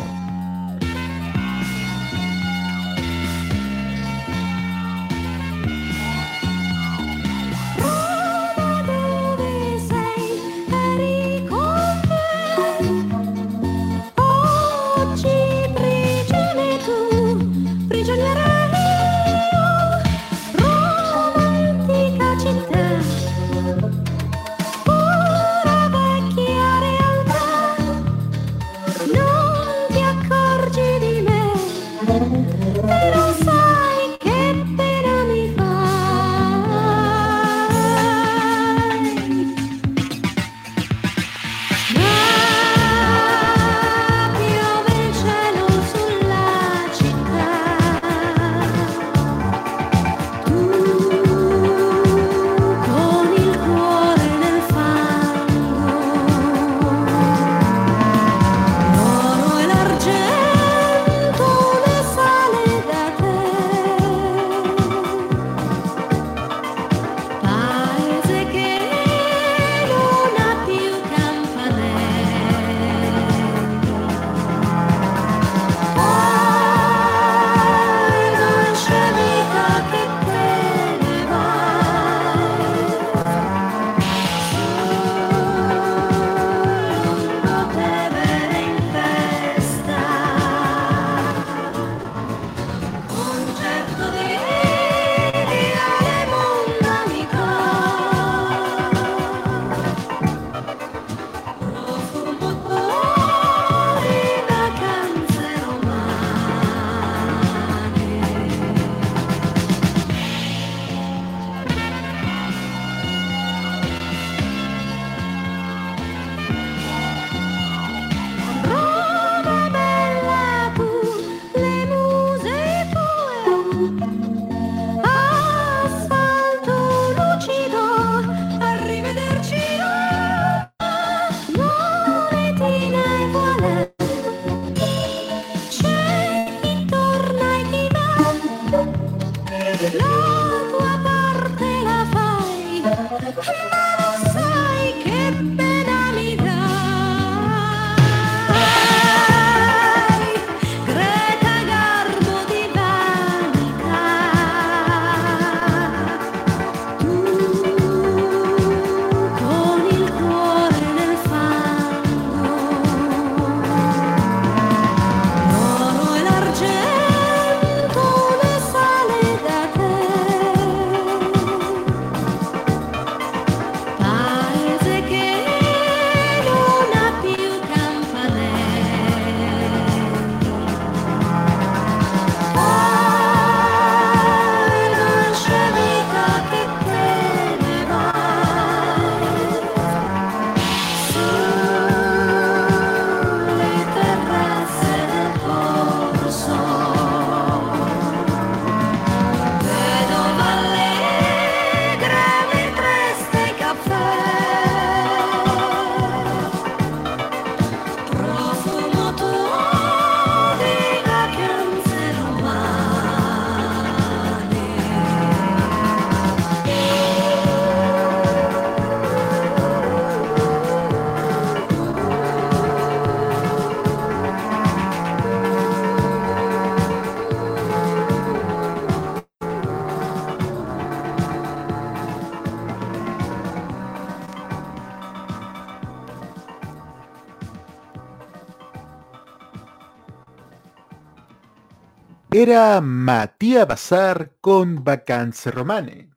Era Matías Bazar con Vacanze Romane,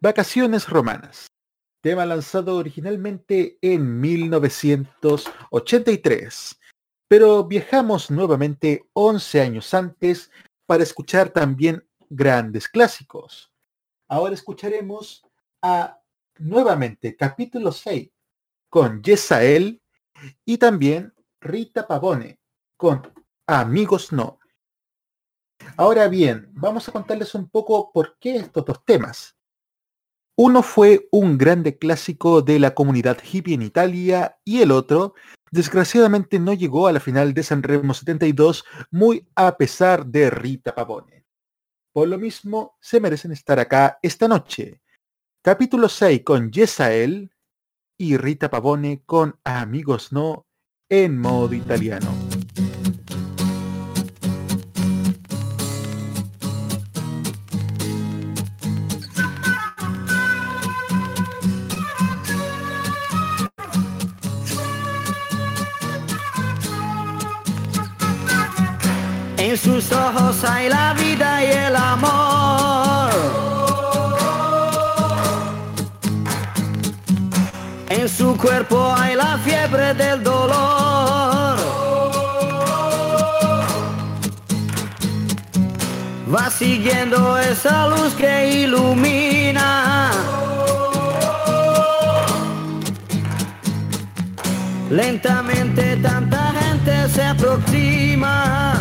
Vacaciones Romanas, tema lanzado originalmente en 1983 Pero viajamos nuevamente 11 años antes para escuchar también grandes clásicos. Ahora escucharemos a nuevamente capítulo 6 con Yesael y también Rita Pavone con Amigos No. Ahora bien, vamos a contarles un poco por qué estos dos temas. Uno fue un grande clásico de la comunidad hippie en Italia y el otro, desgraciadamente, no llegó a la final de Sanremo 72 muy a pesar de Rita Pavone. Por lo mismo, se merecen estar acá esta noche. Capítulo 6 con Yesael y Rita Pavone con Amigos No en modo italiano. En sus ojos hay la vida y el amor. En su cuerpo hay la fiebre del dolor. Va siguiendo esa luz que ilumina. Lentamente tanta gente se aproxima.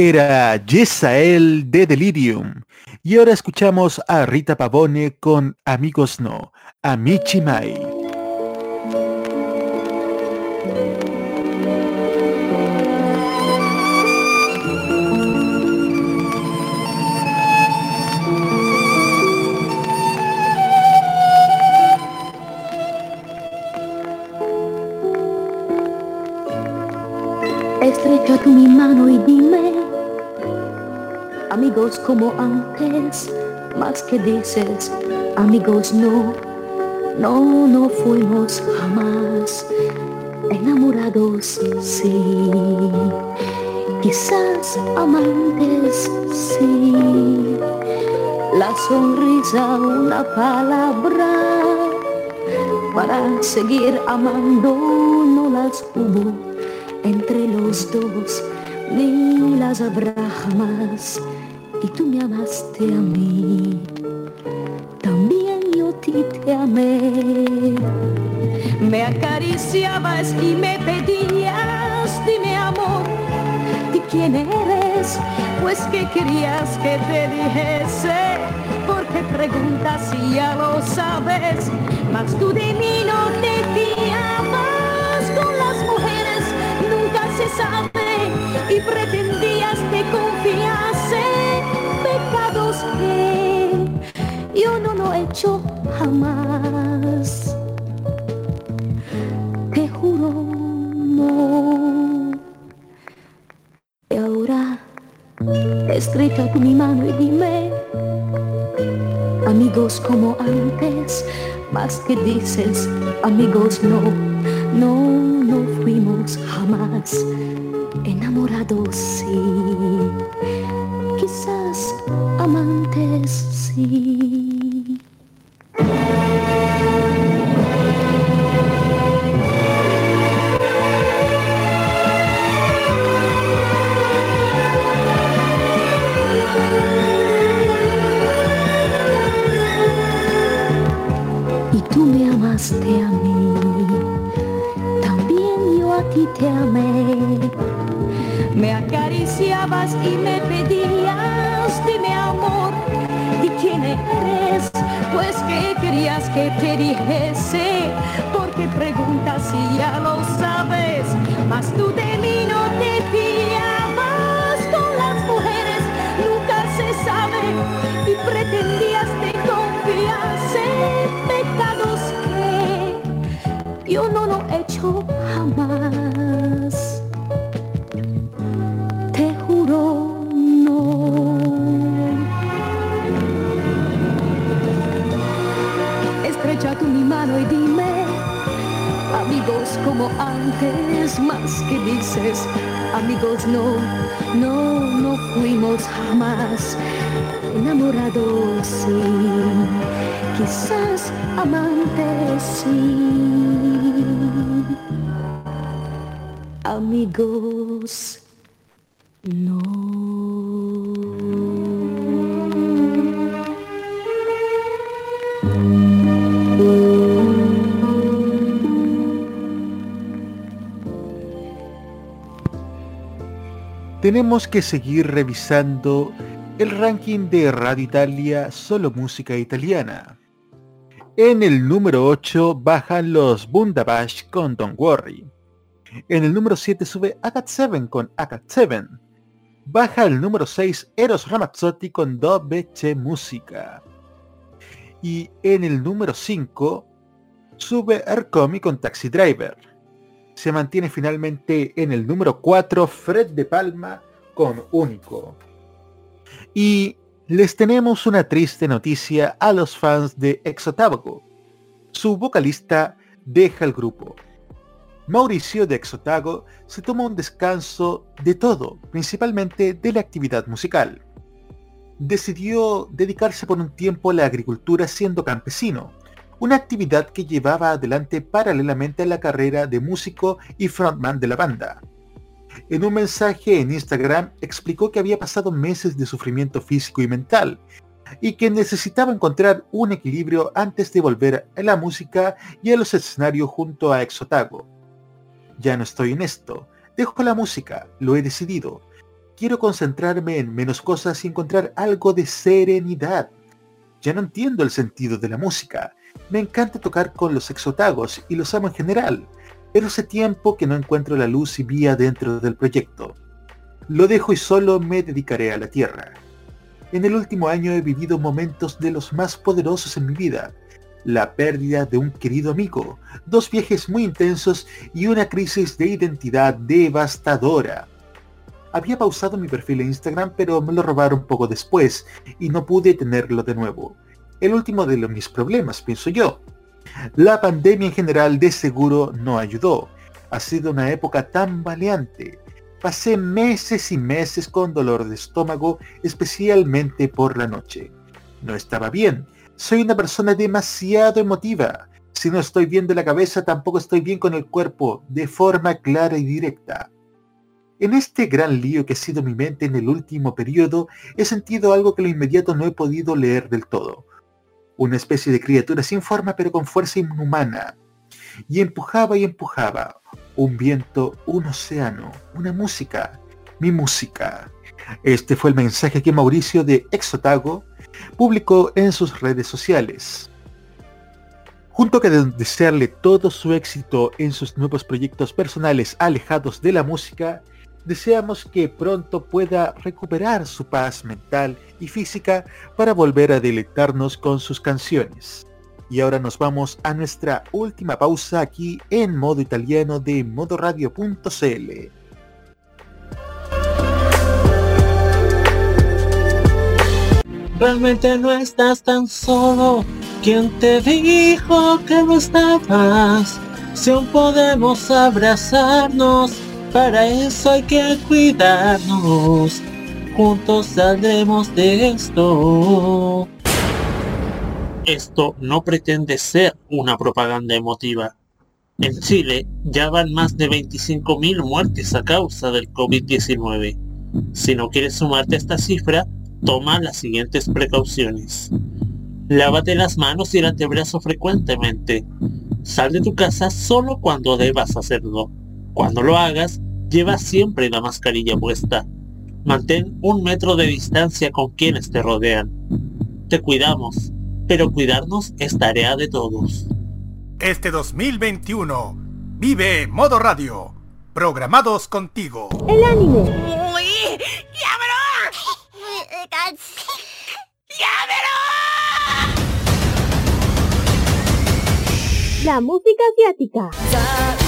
Era Yesael de Delirium. Y ahora escuchamos a Rita Pavone con Amigos No, Amici Mai. Estrecha tú mi mano y dime, amigos como antes, más que dices, amigos no, no, no fuimos jamás enamorados, sí. quizás amantes, sí. La sonrisa, una palabra para seguir amando, no las hubo entre los dos, ni las habrá jamás. Y tú me amaste a mí, también yo ti te amé. Me acariciabas y me pedías, dime amor, ¿de quién eres? Pues que querías que te dijese, porque preguntas si ya lo sabes, mas tú de mí no te fiabas. Con las mujeres, nunca se sabe, y pretendías que confiase hecho jamás. Te juro, no. Y ahora estrecha tu mi mano y dime, amigos como antes, más que dices, amigos no, no, no fuimos jamás enamorados, sí, quizás amantes, sí. Tenemos que seguir revisando el ranking de Radio Italia Solo Música Italiana. En el número 8 bajan los Bundabash con Don't Worry. En el número 7 sube Agat 7 con Agat 7. Baja el número 6 Eros Ramazzotti con Dove C'è Musica. Y en el número 5 sube Ercomi con Taxi Driver. Se mantiene finalmente en el número 4 Fred de Palma con Único. Y les tenemos una triste noticia a los fans de Exotago. Su vocalista deja el grupo. Mauricio de Exotago se toma un descanso de todo, principalmente de la actividad musical. Decidió dedicarse por un tiempo a la agricultura siendo campesino, una actividad que llevaba adelante paralelamente a la carrera de músico y frontman de la banda. En un mensaje en Instagram explicó que había pasado meses de sufrimiento físico y mental y que necesitaba encontrar un equilibrio antes de volver a la música y a los escenarios junto a Exotago. Ya no estoy en esto, dejo la música, lo he decidido. Quiero concentrarme en menos cosas y encontrar algo de serenidad. Ya no entiendo el sentido de la música. Me encanta tocar con los exotagos y los amo en general, pero hace tiempo que no encuentro la luz y vía dentro del proyecto. Lo dejo y solo me dedicaré a la tierra. En el último año he vivido momentos de los más poderosos en mi vida. La pérdida de un querido amigo, dos viajes muy intensos y una crisis de identidad devastadora. Había pausado mi perfil en Instagram pero me lo robaron poco después y no pude tenerlo de nuevo. El último de los mis problemas, pienso yo. La pandemia en general de seguro no ayudó. Ha sido una época tan valiente. Pasé meses y meses con dolor de estómago, especialmente por la noche. No estaba bien. Soy una persona demasiado emotiva. Si no estoy bien de la cabeza, tampoco estoy bien con el cuerpo, de forma clara y directa. En este gran lío que ha sido mi mente en el último periodo, he sentido algo que lo inmediato no he podido leer del todo. Una especie de criatura sin forma pero con fuerza inhumana. Y empujaba y empujaba. Un viento, un océano, una música, mi música. Este fue el mensaje que Mauricio de Exotago publicó en sus redes sociales. Junto que de desearle todo su éxito en sus nuevos proyectos personales alejados de la música, deseamos que pronto pueda recuperar su paz mental y física para volver a deleitarnos con sus canciones. Y ahora nos vamos a nuestra última pausa aquí en modo italiano de modoradio.cl. Realmente no estás tan solo. ¿Quién te dijo que no estabas? Si aún podemos abrazarnos, para eso hay que cuidarnos. Juntos saldremos de esto. Esto no pretende ser una propaganda emotiva. En Chile ya van más de 25.000 muertes a causa del COVID-19. Si no quieres sumarte a esta cifra, toma las siguientes precauciones. Lávate las manos y el antebrazo frecuentemente. Sal de tu casa solo cuando debas hacerlo. Cuando lo hagas, lleva siempre la mascarilla puesta. Mantén un metro de distancia con quienes te rodean. Te cuidamos, pero cuidarnos es tarea de todos. Este 2021, vive Modo Radio. Programados contigo. El anime. ¡Uy! La música asiática.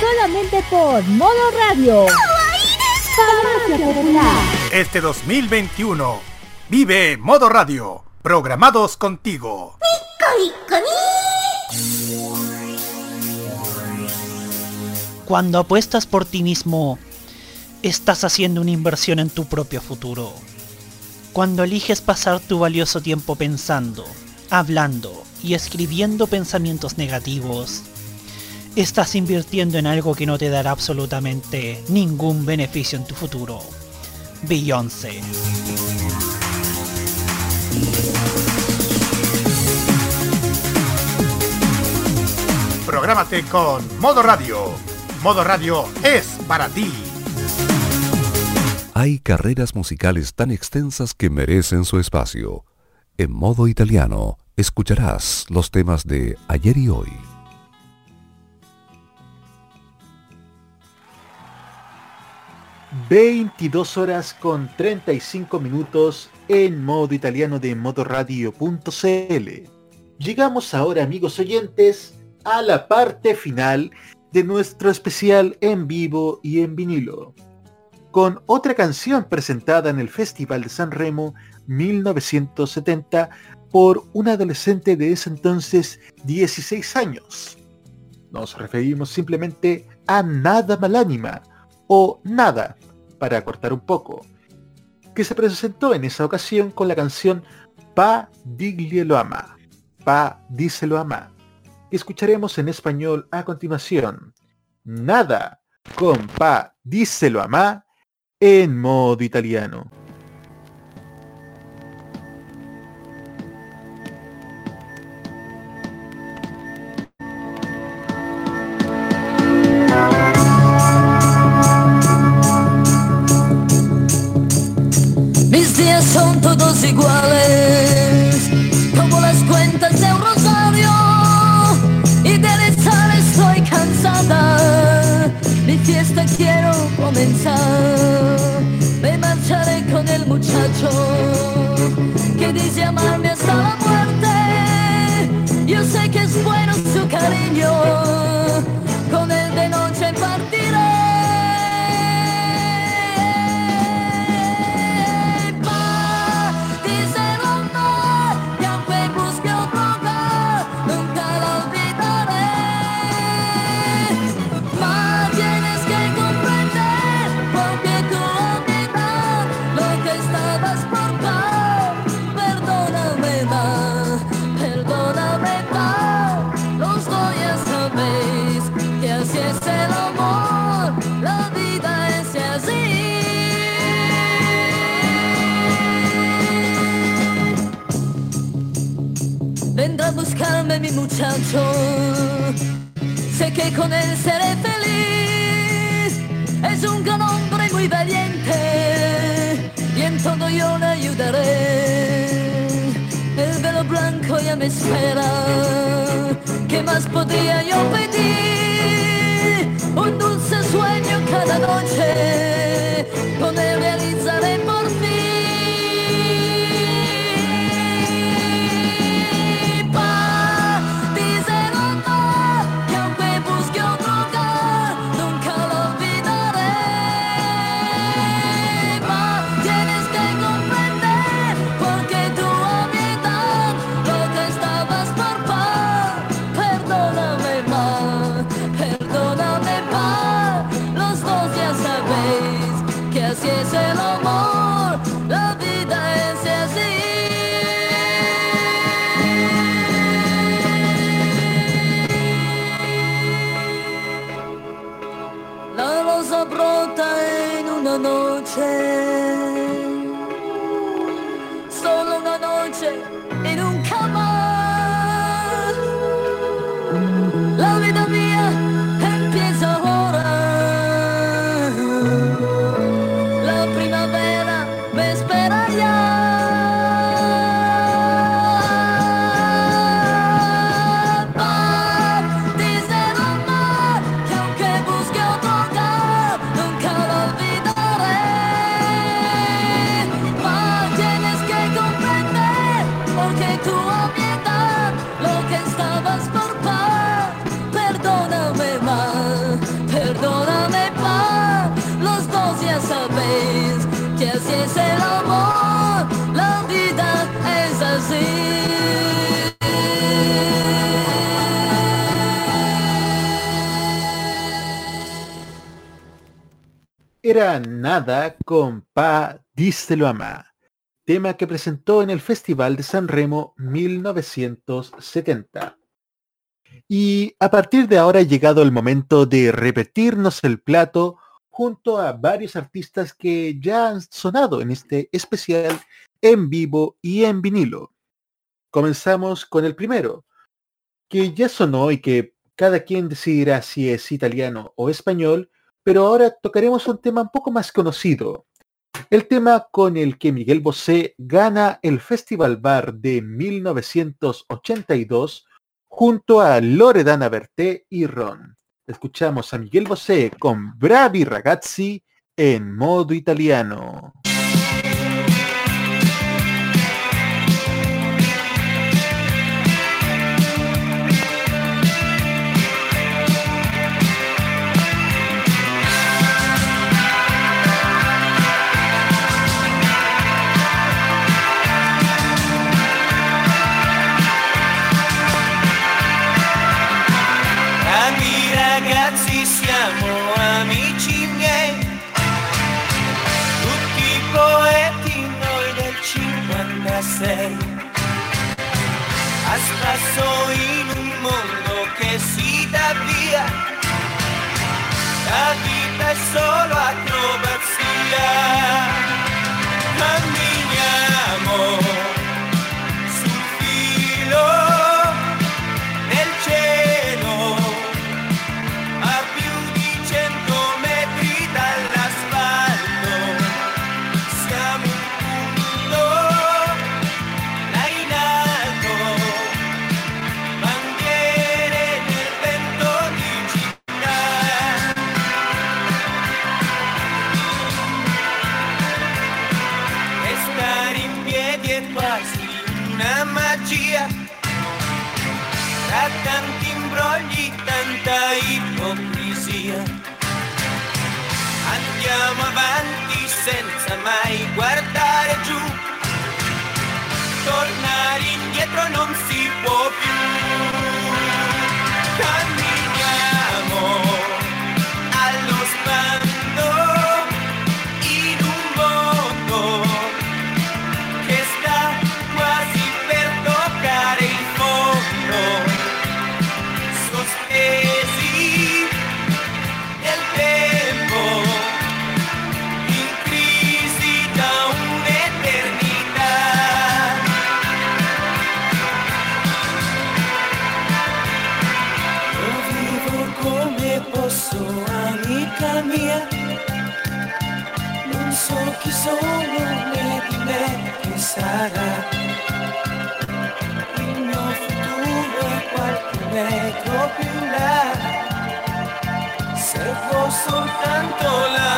Solamente por Modo Radio. Farmacia Popular. Este 2021, vive Modo Radio. Programados contigo. Cuando apuestas por ti mismo, estás haciendo una inversión en tu propio futuro. Cuando eliges pasar tu valioso tiempo pensando, hablando y escribiendo pensamientos negativos, estás invirtiendo en algo que no te dará absolutamente ningún beneficio en tu futuro. Beyoncé. Prográmate con Modo Radio. Modo Radio es para ti. Hay carreras musicales tan extensas que merecen su espacio. En modo italiano, escucharás los temas de ayer y hoy. ...22 horas con 35 minutos... ...en modo italiano de modoradio.cl... Llegamos ahora, amigos oyentes... ...a la parte final... ...de nuestro especial en vivo y en vinilo con otra canción presentada en el Festival de San Remo 1970 por un adolescente de ese entonces 16 años. Nos referimos simplemente a Nada Malánima o Nada, para cortar un poco, que se presentó en esa ocasión con la canción Pa Diglie lo ama, Pa díselo ama. Escucharemos en español a continuación. Nada con Pa díselo ama en modo italiano. comenzar. Me marcharé con el muchacho que dice amarme hasta la muerte. Yo sé que es bueno su cariño. Muchacho, sé que con él seré feliz. Es un gran hombre muy valiente y en todo yo le ayudaré. El velo blanco ya me espera, ¿qué más podría yo pedir? Un dulce sueño cada noche, con él realizaré Nada con Pa Díselo a Ma, tema que presentó en el Festival de San Remo 1970. Y a partir de ahora ha llegado el momento de repetirnos el plato junto a varios artistas que ya han sonado en este especial en vivo y en vinilo. Comenzamos con el primero, que ya sonó y que cada quien decidirá si es italiano o español, pero ahora tocaremos un tema un poco más conocido. El tema con el que Miguel Bosé gana el Festival Bar de 1982 junto a Loredana Berté y Ron. Escuchamos a Miguel Bosé con Bravi Ragazzi en modo italiano. 56, a spasso in un mondo che si dà via, la vita è solo acrobazia, camminiamo tanta ipocrisia. Andiamo avanti senza mai guardare giù. Tornare indietro non si può più. Camminiamo so chi sono né di me che sarà. Il mio futuro è qualche metro più in là. Servo soltanto la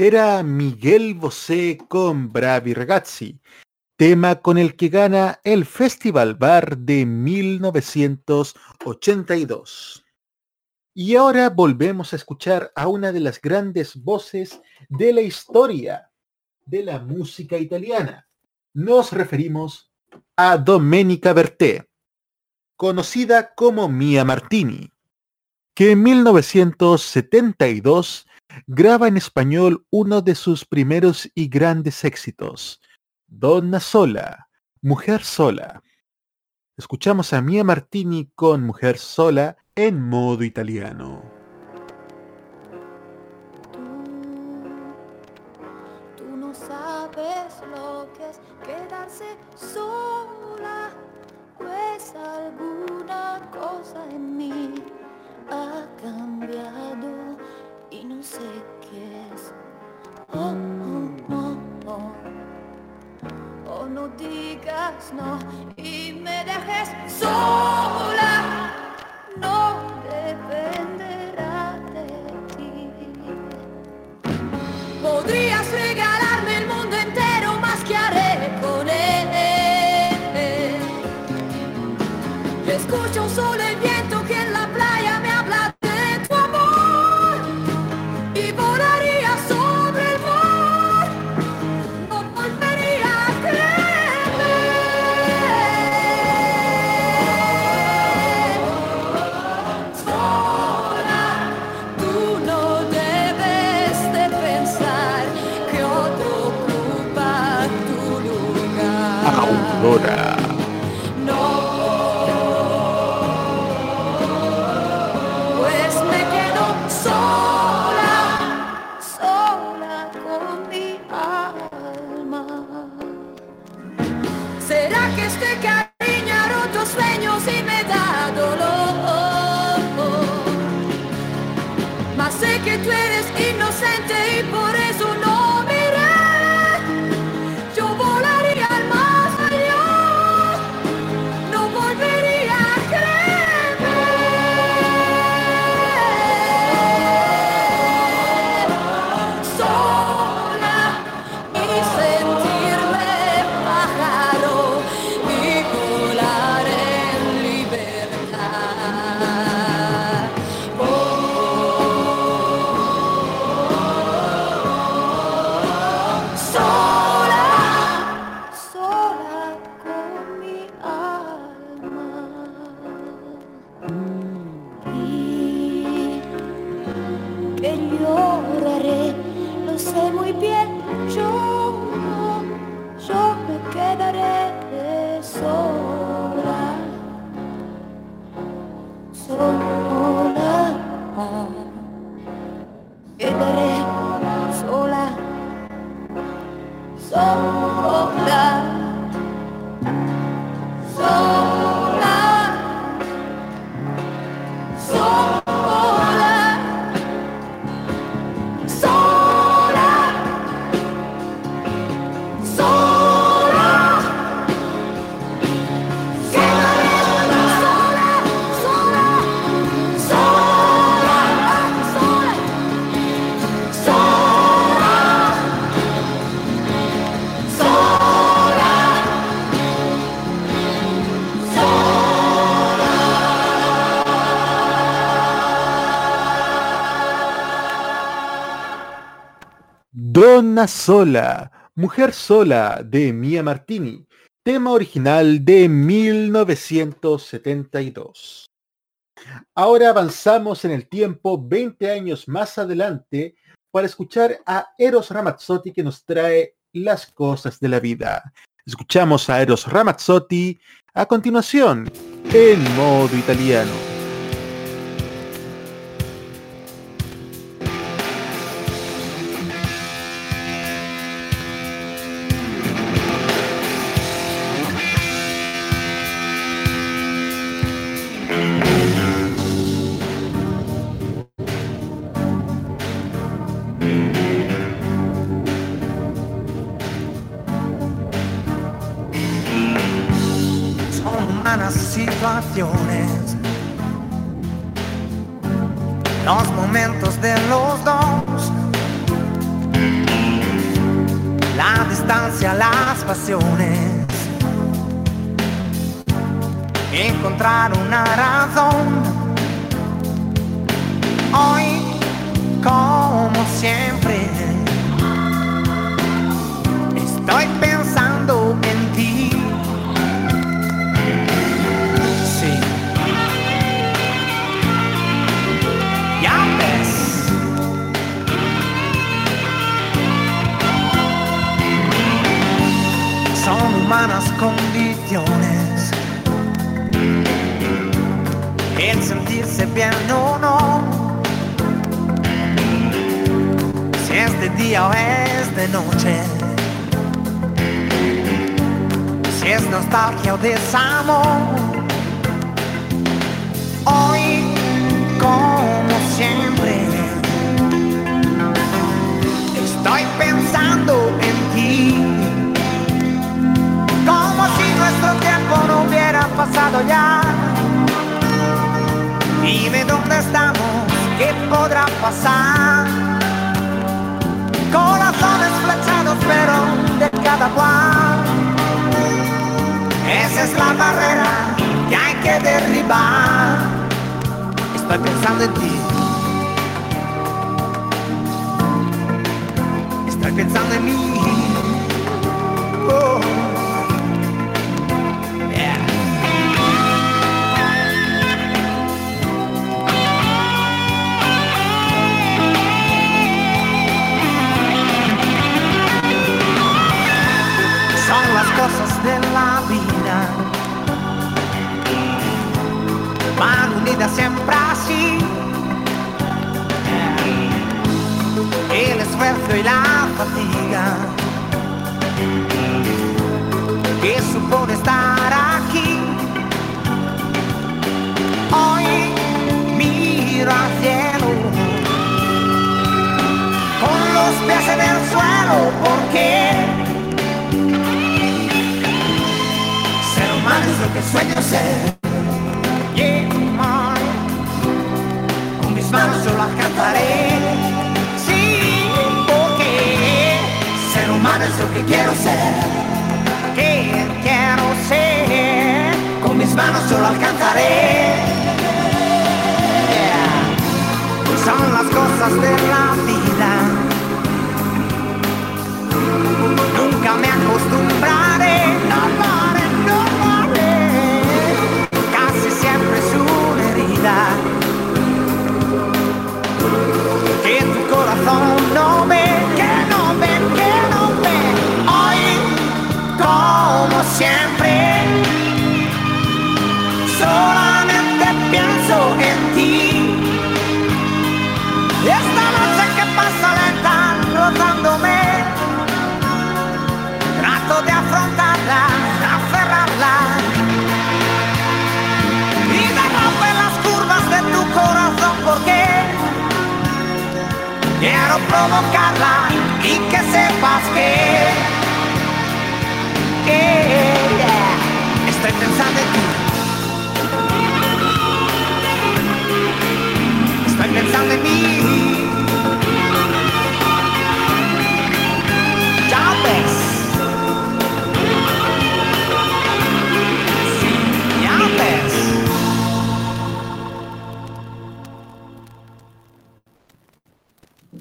Era Miguel Bosé con Bravi Ragazzi, tema con el que gana el Festival Bar de 1982. Y ahora volvemos a escuchar a una de las grandes voces de la historia de la música italiana. Nos referimos a Domenica Berté, conocida como Mia Martini, que en 1972 graba en español uno de sus primeros y grandes éxitos, Donna Sola, Mujer Sola. Escuchamos a Mia Martini con Mujer Sola en modo italiano. Tú no sabes lo que es quedarse sola, pues alguna cosa en mí ha cambiado y no sé qué es. Oh, oh, oh, oh. No digas no y me dejes sola. Sola, Sola, Mujer Sola de Mia Martini, tema original de 1972. Ahora avanzamos en el tiempo 20 años más adelante para escuchar a Eros Ramazzotti que nos trae las cosas de la vida. Escuchamos a Eros Ramazzotti a continuación en modo italiano. Que supone estar aquí. Hoy miro al cielo. Con los pies en el suelo. Porque ser humano es lo que sueño ser. Yeah. Con mis manos yo lo alcanzaré. Sí, porque ser humano es lo que quiero ser. manos yo alcanzaré. Son las cosas de la vida. Nunca me acostumbraré, no lo haré, no lo. Casi siempre es una herida que tu corazón no ve, que no ve, que no ve. Hoy, como siempre. En ti. Esta noche que pasa lenta, rozándome, trato de afrontarla, aferrarla. Y me rompe las curvas de tu corazón porque quiero provocarla y que sepas que, que estoy pensando en ti.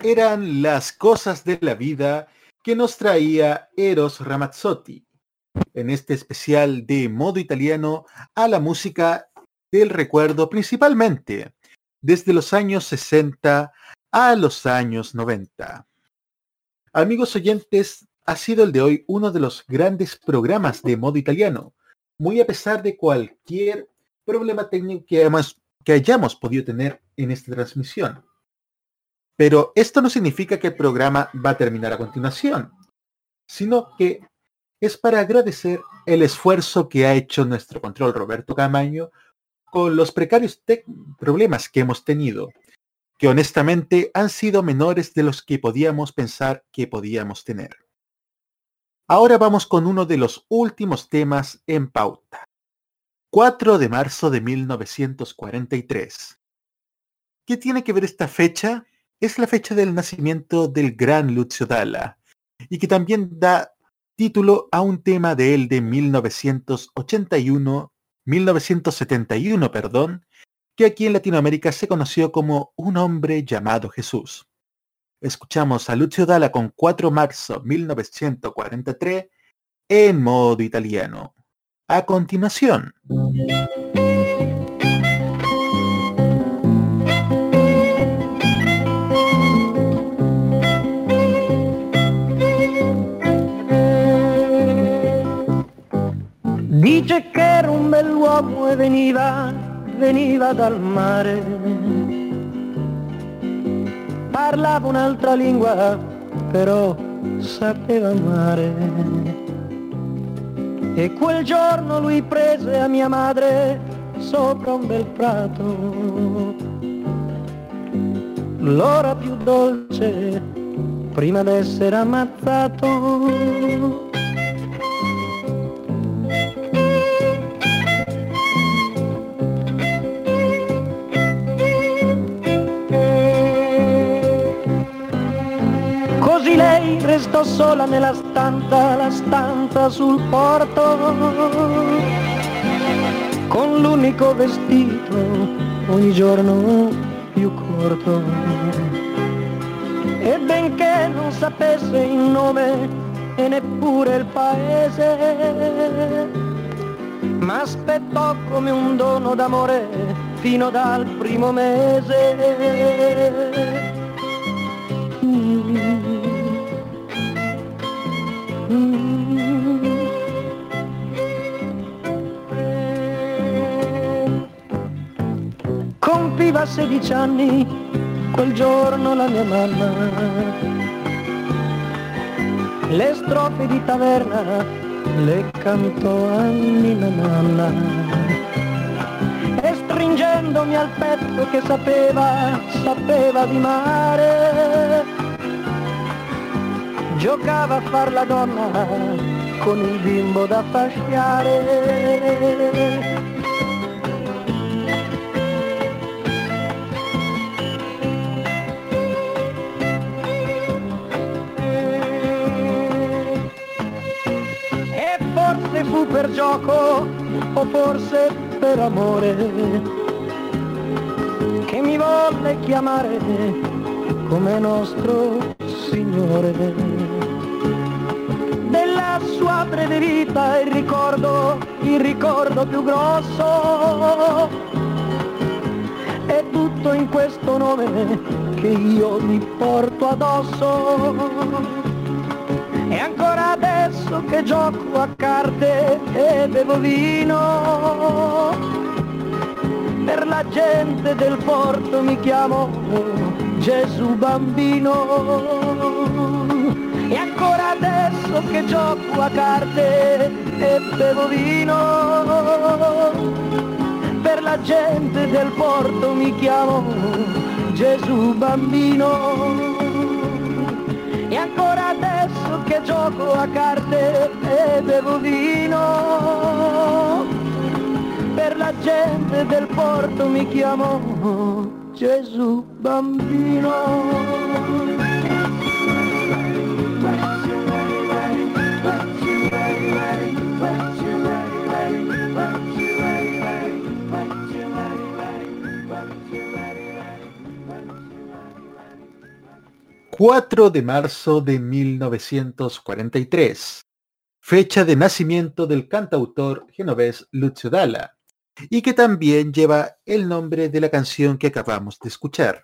Eran las cosas de la vida que nos traía Eros Ramazzotti en este especial de modo italiano a la música del recuerdo principalmente desde los años 60 a los años 90. Amigos oyentes, ha sido el de hoy uno de los grandes programas de modo italiano, muy a pesar de cualquier problema técnico que, hayamos- podido tener en esta transmisión. Pero esto no significa que el programa va a terminar a continuación, sino que es para agradecer el esfuerzo que ha hecho nuestro control Roberto Camaño con los precarios problemas que hemos tenido, que honestamente han sido menores de los que podíamos pensar que podíamos tener. Ahora vamos con uno de los últimos temas en pauta. 4 de marzo de 1943. ¿Qué tiene que ver esta fecha? Es la fecha del nacimiento del gran Lucio Dalla y que también da título a un tema de él de 1981, 1971, perdón, que aquí en Latinoamérica se conoció como Un hombre llamado Jesús. Escuchamos a Lucio Dalla con 4 de marzo 1943 en modo italiano. A continuación. Dice che era un bell'uomo e veniva, veniva dal mare. Parlava un'altra lingua, però sapeva amare. E quel giorno lui prese a mia madre sopra un bel prato. L'ora più dolce, prima d'essere ammazzato. Restò sola nella stanza, la stanza sul porto, con l'unico vestito ogni giorno più corto. E benché non sapesse il nome e neppure il paese, ma aspettò come un dono d'amore fino dal primo mese. Compiva 16 anni quel giorno la mia mamma. Le strofe di taverna le cantò a mia nonna. E stringendomi al petto che sapeva, sapeva di mare, giocava a far la donna con il bimbo da fasciare. E forse fu per gioco o forse per amore che mi volle chiamare come nostro Signore. Breve vita il ricordo, il ricordo più grosso è tutto in questo nome che io mi porto addosso. E ancora adesso che gioco a carte e bevo vino, per la gente del porto mi chiamo Gesù bambino. Adesso che gioco a carte e bevo vino, per la gente del porto mi chiamo Gesù bambino. E ancora adesso che gioco a carte e bevo vino, per la gente del porto mi chiamo Gesù bambino. ...4 de marzo de 1943... ...fecha de nacimiento del cantautor genovés Lucio Dalla... ...y que también lleva el nombre de la canción que acabamos de escuchar...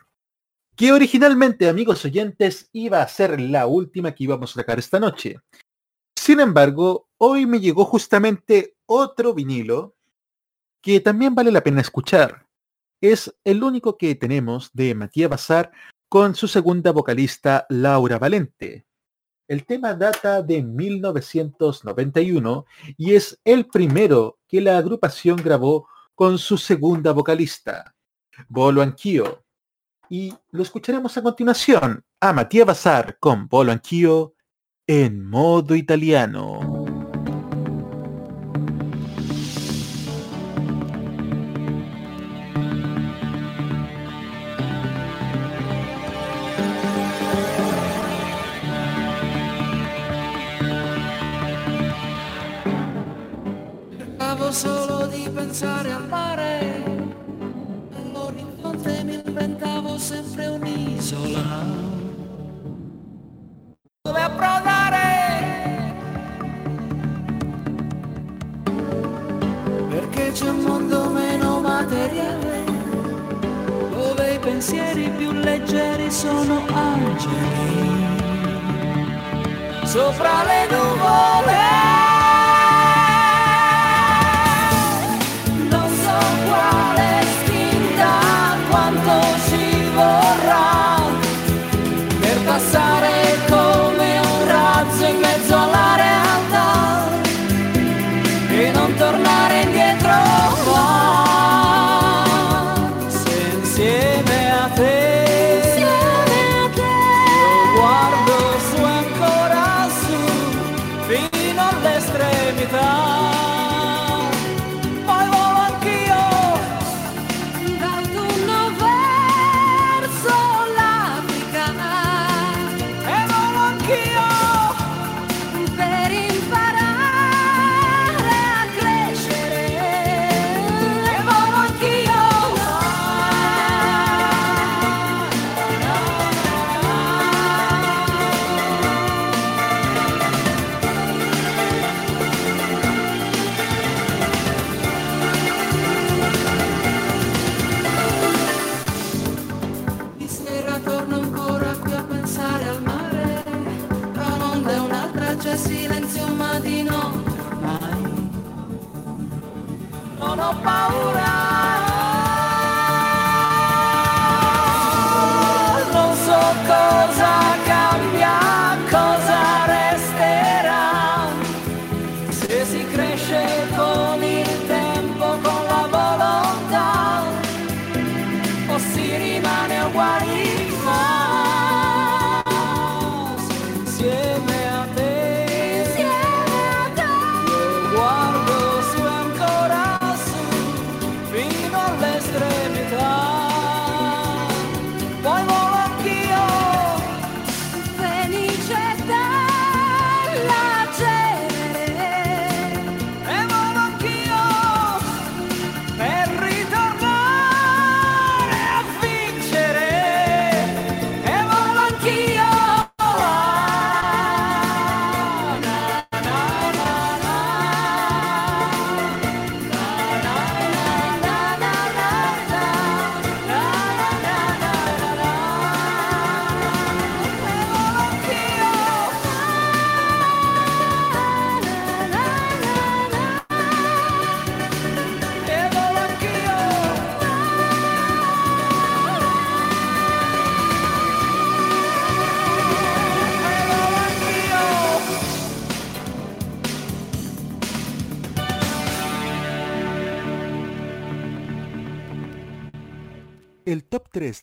...que originalmente, amigos oyentes, iba a ser la última que íbamos a sacar esta noche... Sin embargo, hoy me llegó justamente otro vinilo... ...que también vale la pena escuchar... ...es el único que tenemos de Matías Bazar con su segunda vocalista Laura Valente. El tema data de 1991 y es el primero que la agrupación grabó con su segunda vocalista, Bolo Anch'io. Y lo escucharemos a continuación a Matías Bazar con Bolo Anch'io en modo italiano. Sempre un'isola dove approdare. Perché c'è un mondo meno materiale, dove i pensieri più leggeri sono angeli. Sopra le nuvole.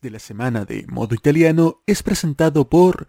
De la semana de modo italiano es presentado por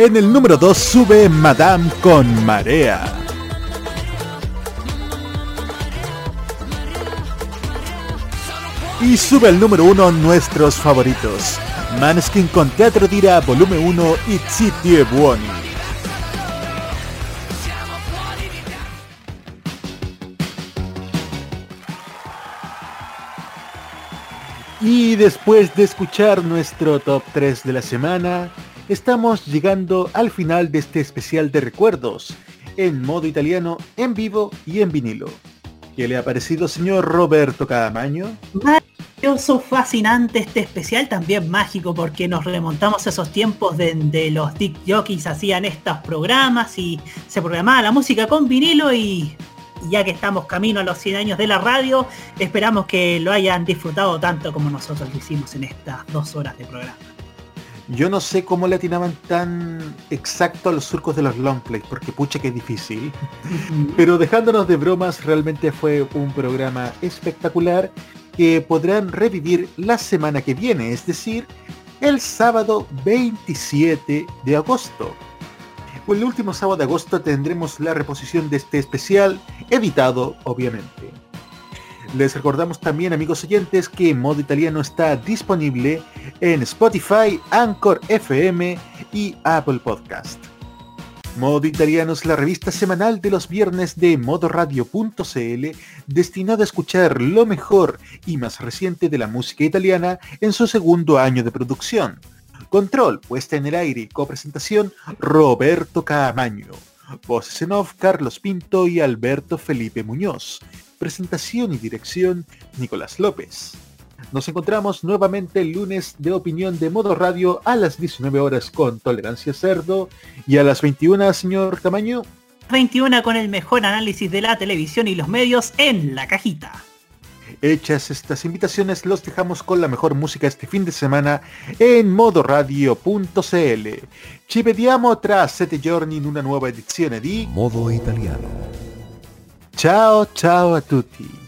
En el número 2 sube Madame con Marea. Y sube al número 1 nuestros favoritos. Maneskin con Teatro Dira Volumen 1 y Zitti e Buoni. Y después de escuchar nuestro top 3 de la semana, estamos llegando al final de este especial de recuerdos, en modo italiano, en vivo y en vinilo. ¿Qué le ha parecido, señor Roberto Cadamaño? Maravilloso, fascinante este especial, también mágico porque nos remontamos a esos tiempos de, de los Dick Jockeys hacían estos programas y se programaba la música con vinilo y ya que estamos camino a los 100 años de la radio, esperamos que lo hayan disfrutado tanto como nosotros lo hicimos en estas dos horas de programa. Yo no sé cómo le atinaban tan exacto a los surcos de los long plays, porque pucha que es difícil. Pero dejándonos de bromas, realmente fue un programa espectacular que podrán revivir la semana que viene, es decir, el sábado 27 de agosto. El último sábado de agosto tendremos la reposición de este especial, editado obviamente. Les recordamos también, amigos oyentes, que Modo Italiano está disponible en Spotify, Anchor FM y Apple Podcast. Modo Italiano es la revista semanal de los viernes de modoradio.cl destinada a escuchar lo mejor y más reciente de la música italiana en su segundo año de producción. Control, puesta en el aire y copresentación, Roberto Caamaño. Voces en off, Carlos Pinto y Alberto Felipe Muñoz. Presentación y dirección, Nicolás López. Nos encontramos nuevamente el lunes de opinión de modo radio a las 19 horas con Tolerancia Cerdo y a las 21, señor Camaño. 21 con el mejor análisis de la televisión y los medios en la cajita. Hechas estas invitaciones, los dejamos con la mejor música este fin de semana en modoradio.cl. Ci vediamo tra sette giorni in una nuova edizione di Modo italiano. Ciao ciao a tutti.